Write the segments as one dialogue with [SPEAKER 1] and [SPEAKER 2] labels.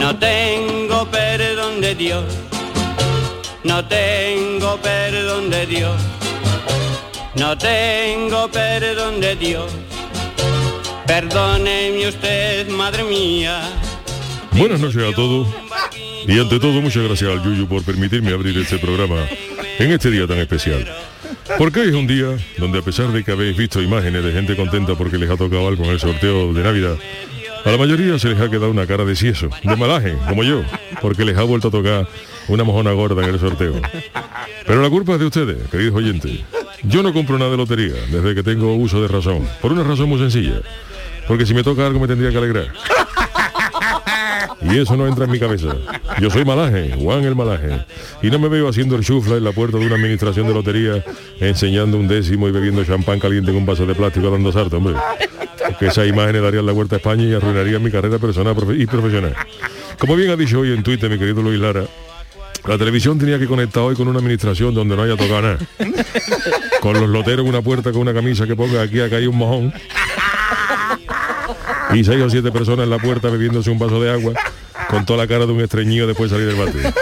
[SPEAKER 1] no tengo perdón de Dios, no tengo perdón de Dios, no tengo perdón de Dios, perdóneme usted, madre mía.
[SPEAKER 2] Buenas noches a todos. Y ante todo, muchas gracias al Yuyu por permitirme abrir este programa en este día tan especial. Porque hoy es un día donde a pesar de que habéis visto imágenes de gente contenta porque les ha tocado algo en el sorteo de Navidad, a la mayoría se les ha quedado una cara de sieso, de malaje, como yo, porque les ha vuelto a tocar una mojona gorda en el sorteo. Pero la culpa es de ustedes, queridos oyentes. Yo no compro nada de lotería desde que tengo uso de razón, por una razón muy sencilla. Porque si me toca algo me tendría que alegrar. Y eso no entra en mi cabeza. Yo soy malaje, Juan el malaje. Y no me veo haciendo el chufla en la puerta de una administración de lotería, enseñando un décimo y bebiendo champán caliente en un vaso de plástico dando sarto, hombre. Porque esas imágenes darían la vuelta a España y arruinarían mi carrera personal y profesional. Como bien ha dicho hoy en Twitter mi querido Luis Lara, la televisión tenía que conectar hoy con una administración donde no haya tocado nada. Con los loteros en una puerta con una camisa que ponga aquí acá hay un mojón. Y seis o siete personas en la puerta bebiéndose un vaso de agua con toda la cara de un estreñido después de salir del bate.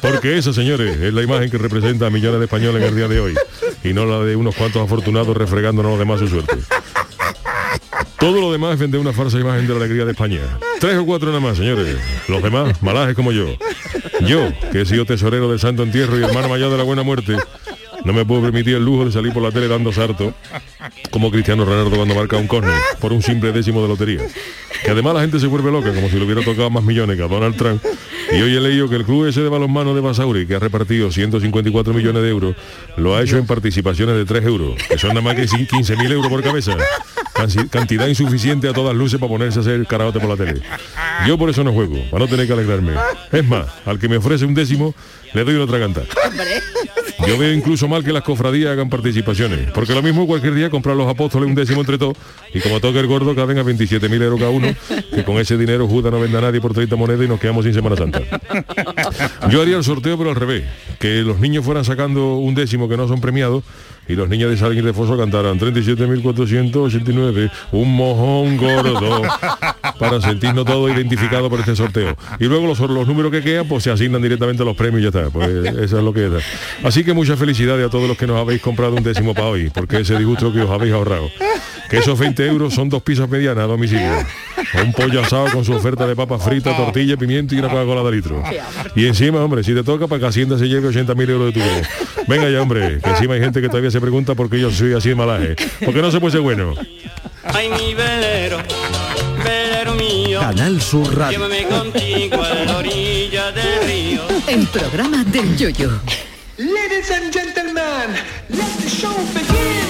[SPEAKER 2] Porque esa, señores, es la imagen que representa a millones de españoles en el día de hoy. Y no la de unos cuantos afortunados refregándonos a los demás su suerte. Todo lo demás es vender una falsa imagen de la alegría de España. Tres o cuatro nada más, señores. Los demás, malajes como yo. Yo, que he sido tesorero del Santo Entierro y hermano mayor de la Buena Muerte, no me puedo permitir el lujo de salir por la tele dando sarto como Cristiano Ronaldo cuando marca un córner por un simple décimo de lotería. Que además la gente se vuelve loca como si le hubiera tocado más millones que a Donald Trump. Y hoy he leído que el club ese de balonmano de Basauri, que ha repartido 154 millones de euros, lo ha hecho en participaciones de 3 euros, que son nada más que 15.000 euros por cabeza. Cantidad insuficiente a todas luces para ponerse a hacer karaoke por la tele. Yo por eso no juego, para no tener que alegrarme. Es más, al que me ofrece un décimo, le doy una traganta. Yo veo incluso mal que las cofradías hagan participaciones, porque lo mismo cualquier día comprar los apóstoles un décimo entre todos y como toque el gordo caben a 27.000 euros cada uno, que con ese dinero Judas no venda nadie por 30 monedas y nos quedamos sin Semana Santa. Yo haría el sorteo pero al revés, que los niños fueran sacando un décimo que no son premiados y los niños de San Ildefonso cantaran 37.489, un mojón gordo, para sentirnos todos identificados por este sorteo. Y luego los, los números que quedan, pues se asignan directamente a los premios y ya está. Pues eso es lo que da. Así que muchas felicidades a todos los que nos habéis comprado un décimo para hoy, porque ese disgusto que os habéis ahorrado. Que esos 20 euros son dos pizzas medianas a domicilio. Un pollo asado con su oferta de papas fritas, tortilla, pimiento y una Coca-Cola de litro. Y encima, hombre, si te toca para que Hacienda se lleve 80.000 euros de tu bono. Venga ya, hombre, que encima hay gente que todavía se pregunta por qué yo soy así de malaje. Porque no se puede ser bueno.
[SPEAKER 1] Ay, mi velero, velero mío,
[SPEAKER 3] Canal Sur Radio.
[SPEAKER 1] llévame contigo a la orilla del río.
[SPEAKER 4] El programa del Yoyo.
[SPEAKER 5] Ladies and gentlemen, let the show begin.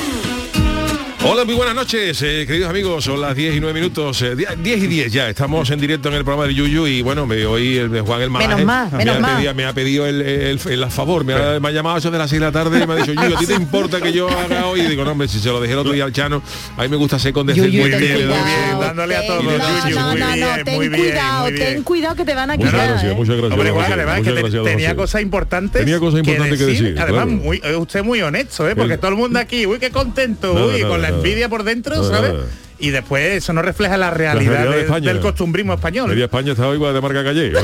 [SPEAKER 2] Hola, muy buenas noches, eh, queridos amigos. Son las 10 y 9 minutos, eh, 10 10 y 10 ya. Estamos en directo en el programa de Yuyu y bueno, me hoy el de Juan el Malaje
[SPEAKER 6] Menos mal,
[SPEAKER 2] me,
[SPEAKER 6] menos
[SPEAKER 2] ha pedido, me ha pedido el, el, el- el favor, me ha, me ha llamado a eso de las 6 de la tarde y me ha dicho, Yuyu, ¿a ti te importa que yo haga hoy? Y digo, no, hombre, si se lo dejé el otro día al Chano, a mí me gusta ser condescendiente. Le doy
[SPEAKER 6] cuidado,
[SPEAKER 2] bien,
[SPEAKER 7] dándole a todos,
[SPEAKER 6] No,
[SPEAKER 7] Yuyu,
[SPEAKER 6] no,
[SPEAKER 7] muy
[SPEAKER 6] no, no,
[SPEAKER 7] bien,
[SPEAKER 6] ten
[SPEAKER 7] muy bien,
[SPEAKER 6] cuidado,
[SPEAKER 7] muy bien.
[SPEAKER 6] ten cuidado que te van a
[SPEAKER 2] Muchas
[SPEAKER 6] quitar.
[SPEAKER 2] gracias,
[SPEAKER 6] ¿eh?
[SPEAKER 2] muchas gracias.
[SPEAKER 7] Hombre,
[SPEAKER 2] don
[SPEAKER 7] Juan,
[SPEAKER 2] José.
[SPEAKER 7] además es que
[SPEAKER 2] Muchas gracias,
[SPEAKER 7] tenía cosas importantes.
[SPEAKER 2] Tenía cosas importantes que decir,
[SPEAKER 7] Además, muy, es usted muy honesto, ¿eh? Porque todo el mundo aquí, uy, qué contento, uy, con la. Envidia por dentro, ¿sabes? Y después eso no refleja la realidad,
[SPEAKER 2] realidad de
[SPEAKER 7] de-
[SPEAKER 2] España.
[SPEAKER 7] del costumbrismo español.
[SPEAKER 2] Media España está igual de marca calle.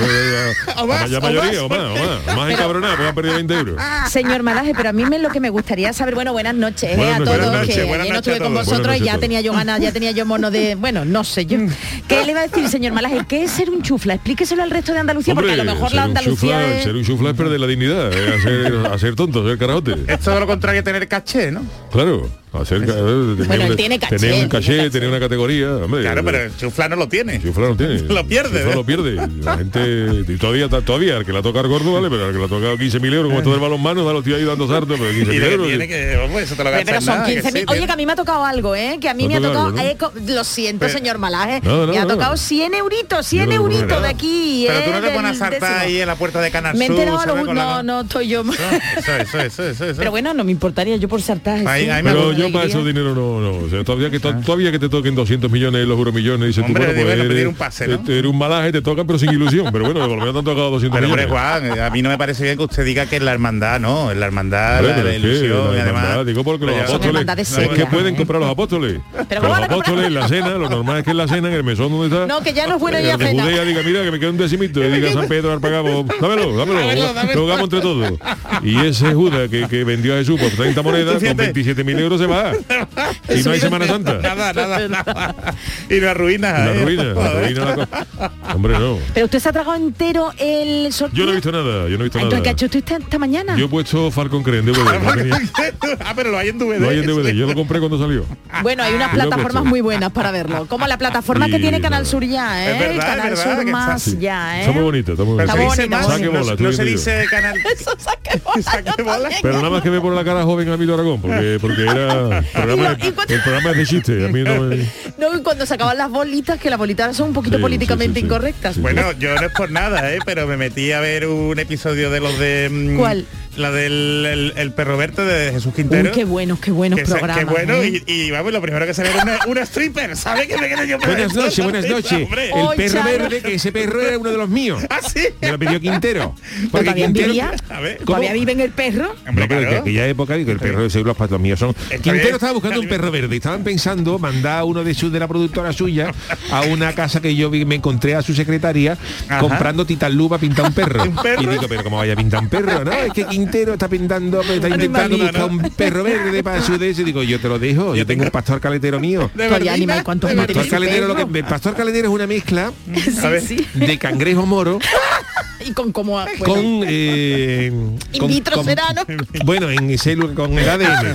[SPEAKER 7] O más,
[SPEAKER 2] La mayoría, o
[SPEAKER 7] más,
[SPEAKER 2] más, o más. Más encabronada, porque han perdido 20 euros.
[SPEAKER 6] Señor Malaje, pero a mí me, lo que me gustaría saber, bueno, buenas noches eh, a
[SPEAKER 2] noches.
[SPEAKER 6] todos,
[SPEAKER 7] noches,
[SPEAKER 6] que ayer no estuve con vosotros y ya tenía yo ganas, ya tenía yo mono de, bueno, no sé yo. ¿Qué le va a decir, señor Malaje? ¿Qué es ser un chufla? Explíqueselo al resto de Andalucía, porque a lo mejor la Andalucía
[SPEAKER 2] chufla-
[SPEAKER 6] es-
[SPEAKER 2] Ser un chufla es perder la dignidad, es hacer, hacer tonto, ser carajote.
[SPEAKER 7] Es todo lo contrario que tener caché, ¿no?
[SPEAKER 2] Claro.
[SPEAKER 8] Eh, tener
[SPEAKER 6] Bueno, él tiene caché,
[SPEAKER 8] tener un
[SPEAKER 6] tiene
[SPEAKER 8] caché,
[SPEAKER 6] caché.
[SPEAKER 8] tener una categoría. hombre,
[SPEAKER 7] Claro,
[SPEAKER 8] eh,
[SPEAKER 7] pero el chufla no lo tiene.
[SPEAKER 8] Chufla no tiene.
[SPEAKER 7] Lo pierde,
[SPEAKER 8] Chufla
[SPEAKER 7] ¿eh?
[SPEAKER 8] lo pierde. La gente y todavía todavía el que la toca el gordo vale, pero el que la ha tocado 15.000 euros como esto del balón mano, da los tíos ahí dando sarto, pero 15.000
[SPEAKER 7] Y de que
[SPEAKER 8] euros.
[SPEAKER 7] tiene que, eso te lo
[SPEAKER 6] Pero, son
[SPEAKER 7] que
[SPEAKER 6] 15
[SPEAKER 7] sí,
[SPEAKER 6] Oye, que a mí me ha tocado algo, ¿eh? Que a mí
[SPEAKER 8] Te
[SPEAKER 6] me
[SPEAKER 8] ha tocado algo,
[SPEAKER 6] eh, co- lo siento,
[SPEAKER 7] Pero-
[SPEAKER 6] señor Malaje.
[SPEAKER 8] No, no,
[SPEAKER 6] me ha
[SPEAKER 8] no.
[SPEAKER 6] tocado 100 euritos, 100
[SPEAKER 8] Yo no lo
[SPEAKER 6] euritos de aquí,
[SPEAKER 7] Pero
[SPEAKER 6] ¿eh?
[SPEAKER 7] tú no te
[SPEAKER 6] del
[SPEAKER 7] pones a
[SPEAKER 6] décimo.
[SPEAKER 7] ahí en la puerta de Canal
[SPEAKER 6] No, no, estoy yo...
[SPEAKER 7] Eso, eso, eso, eso, eso.
[SPEAKER 6] Pero bueno, no me importaría yo por con
[SPEAKER 8] Pero yo para esos dinero no, no. O sea, todavía que to- todavía que te toquen 200 millones los euromillones, dices tú,
[SPEAKER 7] Hombre,
[SPEAKER 8] bueno, pues
[SPEAKER 7] bueno, pedir
[SPEAKER 8] eres,
[SPEAKER 7] un pase, ¿no?
[SPEAKER 8] eres un malaje, te tocan pero sin ilusión. Pero bueno, por lo menos te han tocado 200
[SPEAKER 7] Pero hombre,
[SPEAKER 8] millones.
[SPEAKER 7] Juan, a mí no me parece bien que usted diga que es la hermandad, no, es la hermandad,
[SPEAKER 8] Hombre,
[SPEAKER 7] la, la ilusión,
[SPEAKER 8] la
[SPEAKER 7] y además...
[SPEAKER 8] hermandad, digo porque los apóstoles es que pueden comprar los apóstoles.
[SPEAKER 6] Pero
[SPEAKER 8] Pero
[SPEAKER 6] ¿cómo
[SPEAKER 8] los apóstoles en la cena, lo normal es que en la cena, en el mesón donde está,
[SPEAKER 6] No, que ya no es buena idea
[SPEAKER 8] de
[SPEAKER 6] cena.
[SPEAKER 8] Judea diga, mira, que me queda un decimito, y diga San Pedro dámelo, dámelo, lo jugamos entre todos. Y ese Judas que, que vendió a Jesús por 30 monedas, con
[SPEAKER 7] Fíjate.
[SPEAKER 8] 27.000 euros se va. Y no hay Semana Santa.
[SPEAKER 7] Nada, nada, nada. Y lo arruinas.
[SPEAKER 8] La
[SPEAKER 7] ¿eh?
[SPEAKER 8] ruina, la ruina la co- Hombre, no.
[SPEAKER 6] Pero usted se ha tragado entero el sorteo.
[SPEAKER 8] Yo no he visto nada, yo no he visto
[SPEAKER 6] Entonces, ¿qué ha
[SPEAKER 8] nada.
[SPEAKER 6] hecho usted esta, esta mañana?
[SPEAKER 8] Yo he puesto Falcon Crane en DVD. no tenía-
[SPEAKER 7] ah, pero lo hay en DVD.
[SPEAKER 8] Lo hay en DVD, yo lo compré cuando salió.
[SPEAKER 6] Bueno, hay unas
[SPEAKER 8] Yo lo he
[SPEAKER 6] plataformas
[SPEAKER 8] puesto.
[SPEAKER 6] muy buenas para verlo. Como la plataforma que
[SPEAKER 8] Y
[SPEAKER 6] tiene Canal
[SPEAKER 8] nada.
[SPEAKER 6] Sur ya, ¿eh?
[SPEAKER 7] Es verdad, es
[SPEAKER 6] Canal
[SPEAKER 7] verdad,
[SPEAKER 6] Sur
[SPEAKER 7] que está-
[SPEAKER 6] más
[SPEAKER 8] Sí.
[SPEAKER 6] ya, ¿eh?
[SPEAKER 8] Está muy bonito, está muy
[SPEAKER 7] Pero
[SPEAKER 8] bonito.
[SPEAKER 7] se
[SPEAKER 6] Está
[SPEAKER 7] dice
[SPEAKER 6] bonito,
[SPEAKER 7] más,
[SPEAKER 8] Saque
[SPEAKER 7] no,
[SPEAKER 8] bola,
[SPEAKER 7] no
[SPEAKER 8] estoy
[SPEAKER 7] se dice canal...
[SPEAKER 6] Eso saque bola,
[SPEAKER 7] Saque
[SPEAKER 6] yo
[SPEAKER 7] bola.
[SPEAKER 6] también.
[SPEAKER 8] Pero nada más que ve por la cara joven a Mito Aragón, porque, porque era programa,
[SPEAKER 6] Y cuando-
[SPEAKER 8] el programa es de chiste. A mí no me...
[SPEAKER 6] No, y cuando se acaban las bolitas, que las bolitas son un poquito
[SPEAKER 8] Sí,
[SPEAKER 6] políticamente
[SPEAKER 8] sí, sí, sí.
[SPEAKER 6] incorrectas.
[SPEAKER 8] Sí.
[SPEAKER 7] Bueno, yo no es por nada, ¿eh? pero me metí a ver un episodio de los de... mm,
[SPEAKER 6] ¿Cuál?
[SPEAKER 7] La del el, el perro verde de Jesús Quintero.
[SPEAKER 6] Uy, qué buenos, qué buenos programas.
[SPEAKER 7] qué bueno,
[SPEAKER 6] ¿eh?
[SPEAKER 7] y, y vamos, lo primero que se ve era una, una stripper, ¿sabe que me quedé yo para
[SPEAKER 2] Buenas noches, buenas noches.
[SPEAKER 6] Oh,
[SPEAKER 2] El perro
[SPEAKER 6] Charo.
[SPEAKER 2] verde, que ese perro era uno de los míos.
[SPEAKER 7] ¿Ah, sí?
[SPEAKER 2] Me lo pidió Quintero.
[SPEAKER 6] ¿Pero todavía vivía?
[SPEAKER 7] A ver.
[SPEAKER 6] ¿Todavía vive en el perro?
[SPEAKER 7] Hombre,
[SPEAKER 2] No, pero
[SPEAKER 7] claro.
[SPEAKER 2] en aquella época digo, el perro de los patos míos son. Quintero estaba buscando un perro verde y estaban pensando mandar a uno de sus de la productora suya a una casa que yo vi- me encontré a su secretaria
[SPEAKER 7] Ajá.
[SPEAKER 2] comprando titalú para pintar un perro.
[SPEAKER 7] ¿Un perro?
[SPEAKER 2] Y digo, pero cómo vaya a pintar un perro, ¿no? Es que Quintero está pintando, está intentando buscar un perro verde para su de ese. Digo, yo te lo dejo, yo tengo un pastor caletero mío.
[SPEAKER 7] De
[SPEAKER 6] Oye,
[SPEAKER 7] verdad.
[SPEAKER 6] animal, ¿cuántos
[SPEAKER 2] El
[SPEAKER 6] años
[SPEAKER 2] pastor caletero, lo que, el pastor caletero es una mezcla
[SPEAKER 6] Sí, sí.
[SPEAKER 2] de cangrejo moro
[SPEAKER 6] Y con como... bueno,
[SPEAKER 2] con, eh,
[SPEAKER 6] in
[SPEAKER 2] con-
[SPEAKER 6] vitro
[SPEAKER 2] con-
[SPEAKER 6] será, ¿no?
[SPEAKER 2] bueno en con el ADN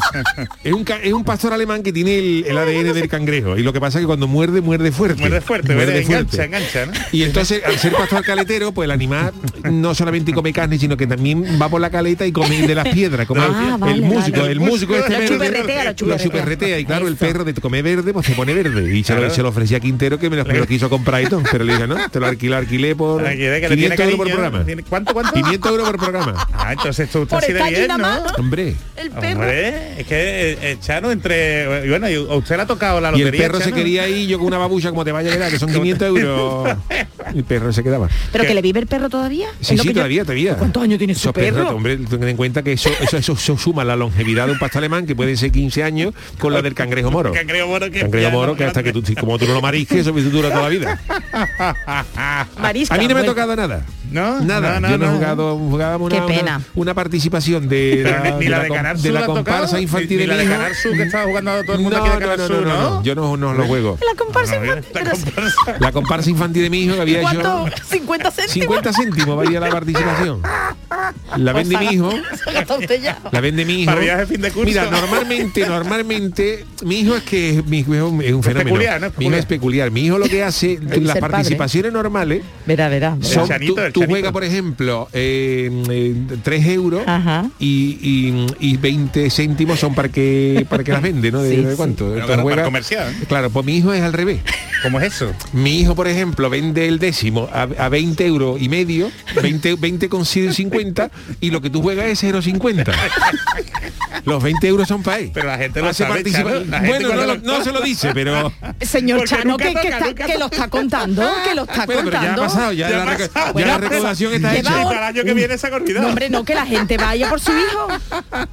[SPEAKER 2] es un, es un pastor alemán que tiene el, el ADN del cangrejo y lo que pasa es que cuando muerde muerde fuerte
[SPEAKER 7] Muerde fuerte,
[SPEAKER 2] Muerde fuerte.
[SPEAKER 7] engancha, engancha, ¿no?
[SPEAKER 2] y entonces al ser pastor caletero pues el animal no solamente come carne sino que también va por la caleta y come de las piedras como
[SPEAKER 6] Ah,
[SPEAKER 2] el,
[SPEAKER 6] vale,
[SPEAKER 2] el músico
[SPEAKER 6] vale.
[SPEAKER 2] el músico este
[SPEAKER 6] Lo
[SPEAKER 2] verde,
[SPEAKER 6] chuperretea, lo
[SPEAKER 2] lo
[SPEAKER 6] chuperretea.
[SPEAKER 2] chuperretea y claro el perro de comer verde pues se pone verde y se, lo,
[SPEAKER 7] Claro.
[SPEAKER 2] se lo ofrecía a Quintero que me lo, me lo quiso comprar y todo pero le dije no te lo alquilé alquilé por
[SPEAKER 7] Para que vea que le tiene
[SPEAKER 2] 500 euros por
[SPEAKER 7] cariño,
[SPEAKER 2] programa
[SPEAKER 7] ¿Cuánto, cuánto?
[SPEAKER 2] 500 euros por programa
[SPEAKER 7] Ah, entonces esto está
[SPEAKER 6] Por
[SPEAKER 7] así de bien, ¿no?
[SPEAKER 6] más.
[SPEAKER 2] hombre
[SPEAKER 6] El perro.
[SPEAKER 7] Hombre, es que eh, eh, Chano entre y bueno, y usted le ha tocado la
[SPEAKER 2] Y el
[SPEAKER 7] lotería.
[SPEAKER 2] perro se
[SPEAKER 7] Chano?
[SPEAKER 2] quería ir yo con una babucha como te vaya a quedar, que son 500 euros. El perro se quedaba.
[SPEAKER 6] ¿Pero
[SPEAKER 7] ¿Qué?
[SPEAKER 6] que le vive el perro todavía?
[SPEAKER 2] Sí, sí,
[SPEAKER 6] que yo-
[SPEAKER 2] todavía, todavía.
[SPEAKER 6] ¿Cuántos años tiene su
[SPEAKER 2] Esos perros,
[SPEAKER 6] perro?
[SPEAKER 2] hombre, ten en cuenta que eso, eso, eso, eso suma la longevidad de un pastor alemán, que pueden ser 15 años, con la del cangrejo moro.
[SPEAKER 7] Cangrejo moro que
[SPEAKER 2] Cangrejo moro, que hasta que tú, como tú no lo marisques, eso dura toda la vida.
[SPEAKER 6] Marisca,
[SPEAKER 2] A mí no me ha tocado nada.
[SPEAKER 7] ¿No?
[SPEAKER 2] Nada,
[SPEAKER 7] No, no,
[SPEAKER 2] yo no, he jugado, jugábamos
[SPEAKER 6] Qué
[SPEAKER 2] una,
[SPEAKER 6] pena.
[SPEAKER 2] una, una participación de la,
[SPEAKER 7] ni, ni la de
[SPEAKER 2] de la comparsa infantil
[SPEAKER 7] ni
[SPEAKER 2] de
[SPEAKER 7] la
[SPEAKER 2] mi
[SPEAKER 7] de
[SPEAKER 2] hijo.
[SPEAKER 7] Sur que estaba jugando todo el mundo
[SPEAKER 2] No,
[SPEAKER 7] aquí de
[SPEAKER 2] no, no, no,
[SPEAKER 7] ¿no?
[SPEAKER 2] no, yo no, no lo juego.
[SPEAKER 6] La comparsa
[SPEAKER 7] No,
[SPEAKER 6] infantil,
[SPEAKER 7] la comparsa.
[SPEAKER 2] La comparsa infantil de mi hijo que había hecho
[SPEAKER 6] ¿Cuánto? 50 céntimos.
[SPEAKER 2] 50 céntimos valía la participación. La vende mi hijo. La vende mi hijo. Mira, normalmente, normalmente, mi hijo es que es, mi hijo es un, fenómeno.
[SPEAKER 7] peculiar, ¿no? Es
[SPEAKER 2] Mi hijo es peculiar. Mi hijo lo que hace, las participaciones normales,
[SPEAKER 6] Verá, verá. verá.
[SPEAKER 2] son,
[SPEAKER 7] chanito,
[SPEAKER 2] tú, juegas, por ejemplo, eh, eh, 3 euros y, y, y 20 céntimos son para que para que las vende, ¿no? ¿De,
[SPEAKER 6] Sí,
[SPEAKER 2] de
[SPEAKER 6] sí.
[SPEAKER 2] cuánto?
[SPEAKER 7] Pero
[SPEAKER 2] Entonces
[SPEAKER 7] claro, para
[SPEAKER 2] juega-
[SPEAKER 7] comercial.
[SPEAKER 2] Claro, pues mi hijo es al revés.
[SPEAKER 7] ¿Cómo es eso?
[SPEAKER 2] Mi hijo, por ejemplo, vende el décimo a, a 20 euros y medio, 20, 20 con 50 y lo que tú juegas es 0,50. Los 20 euros son para él.
[SPEAKER 7] Pero la gente lo
[SPEAKER 2] Hace
[SPEAKER 7] sabe,
[SPEAKER 2] participa-
[SPEAKER 7] Chano, la gente
[SPEAKER 2] Bueno, no, lo- no se lo dice, pero...
[SPEAKER 6] Señor
[SPEAKER 7] Porque
[SPEAKER 6] Chano, que, que
[SPEAKER 7] toca,
[SPEAKER 6] está-
[SPEAKER 7] nunca
[SPEAKER 6] que lo está contando, que lo está
[SPEAKER 2] Bueno, pero ya ha
[SPEAKER 6] contando.
[SPEAKER 2] pasado, ya,
[SPEAKER 7] Ya
[SPEAKER 2] la,
[SPEAKER 7] ha pasado.
[SPEAKER 2] ya
[SPEAKER 6] Bueno,
[SPEAKER 2] la recaudación está hecha.
[SPEAKER 7] Y para el año que viene se ha olvidado.
[SPEAKER 6] No, hombre, no, que la gente vaya por su hijo.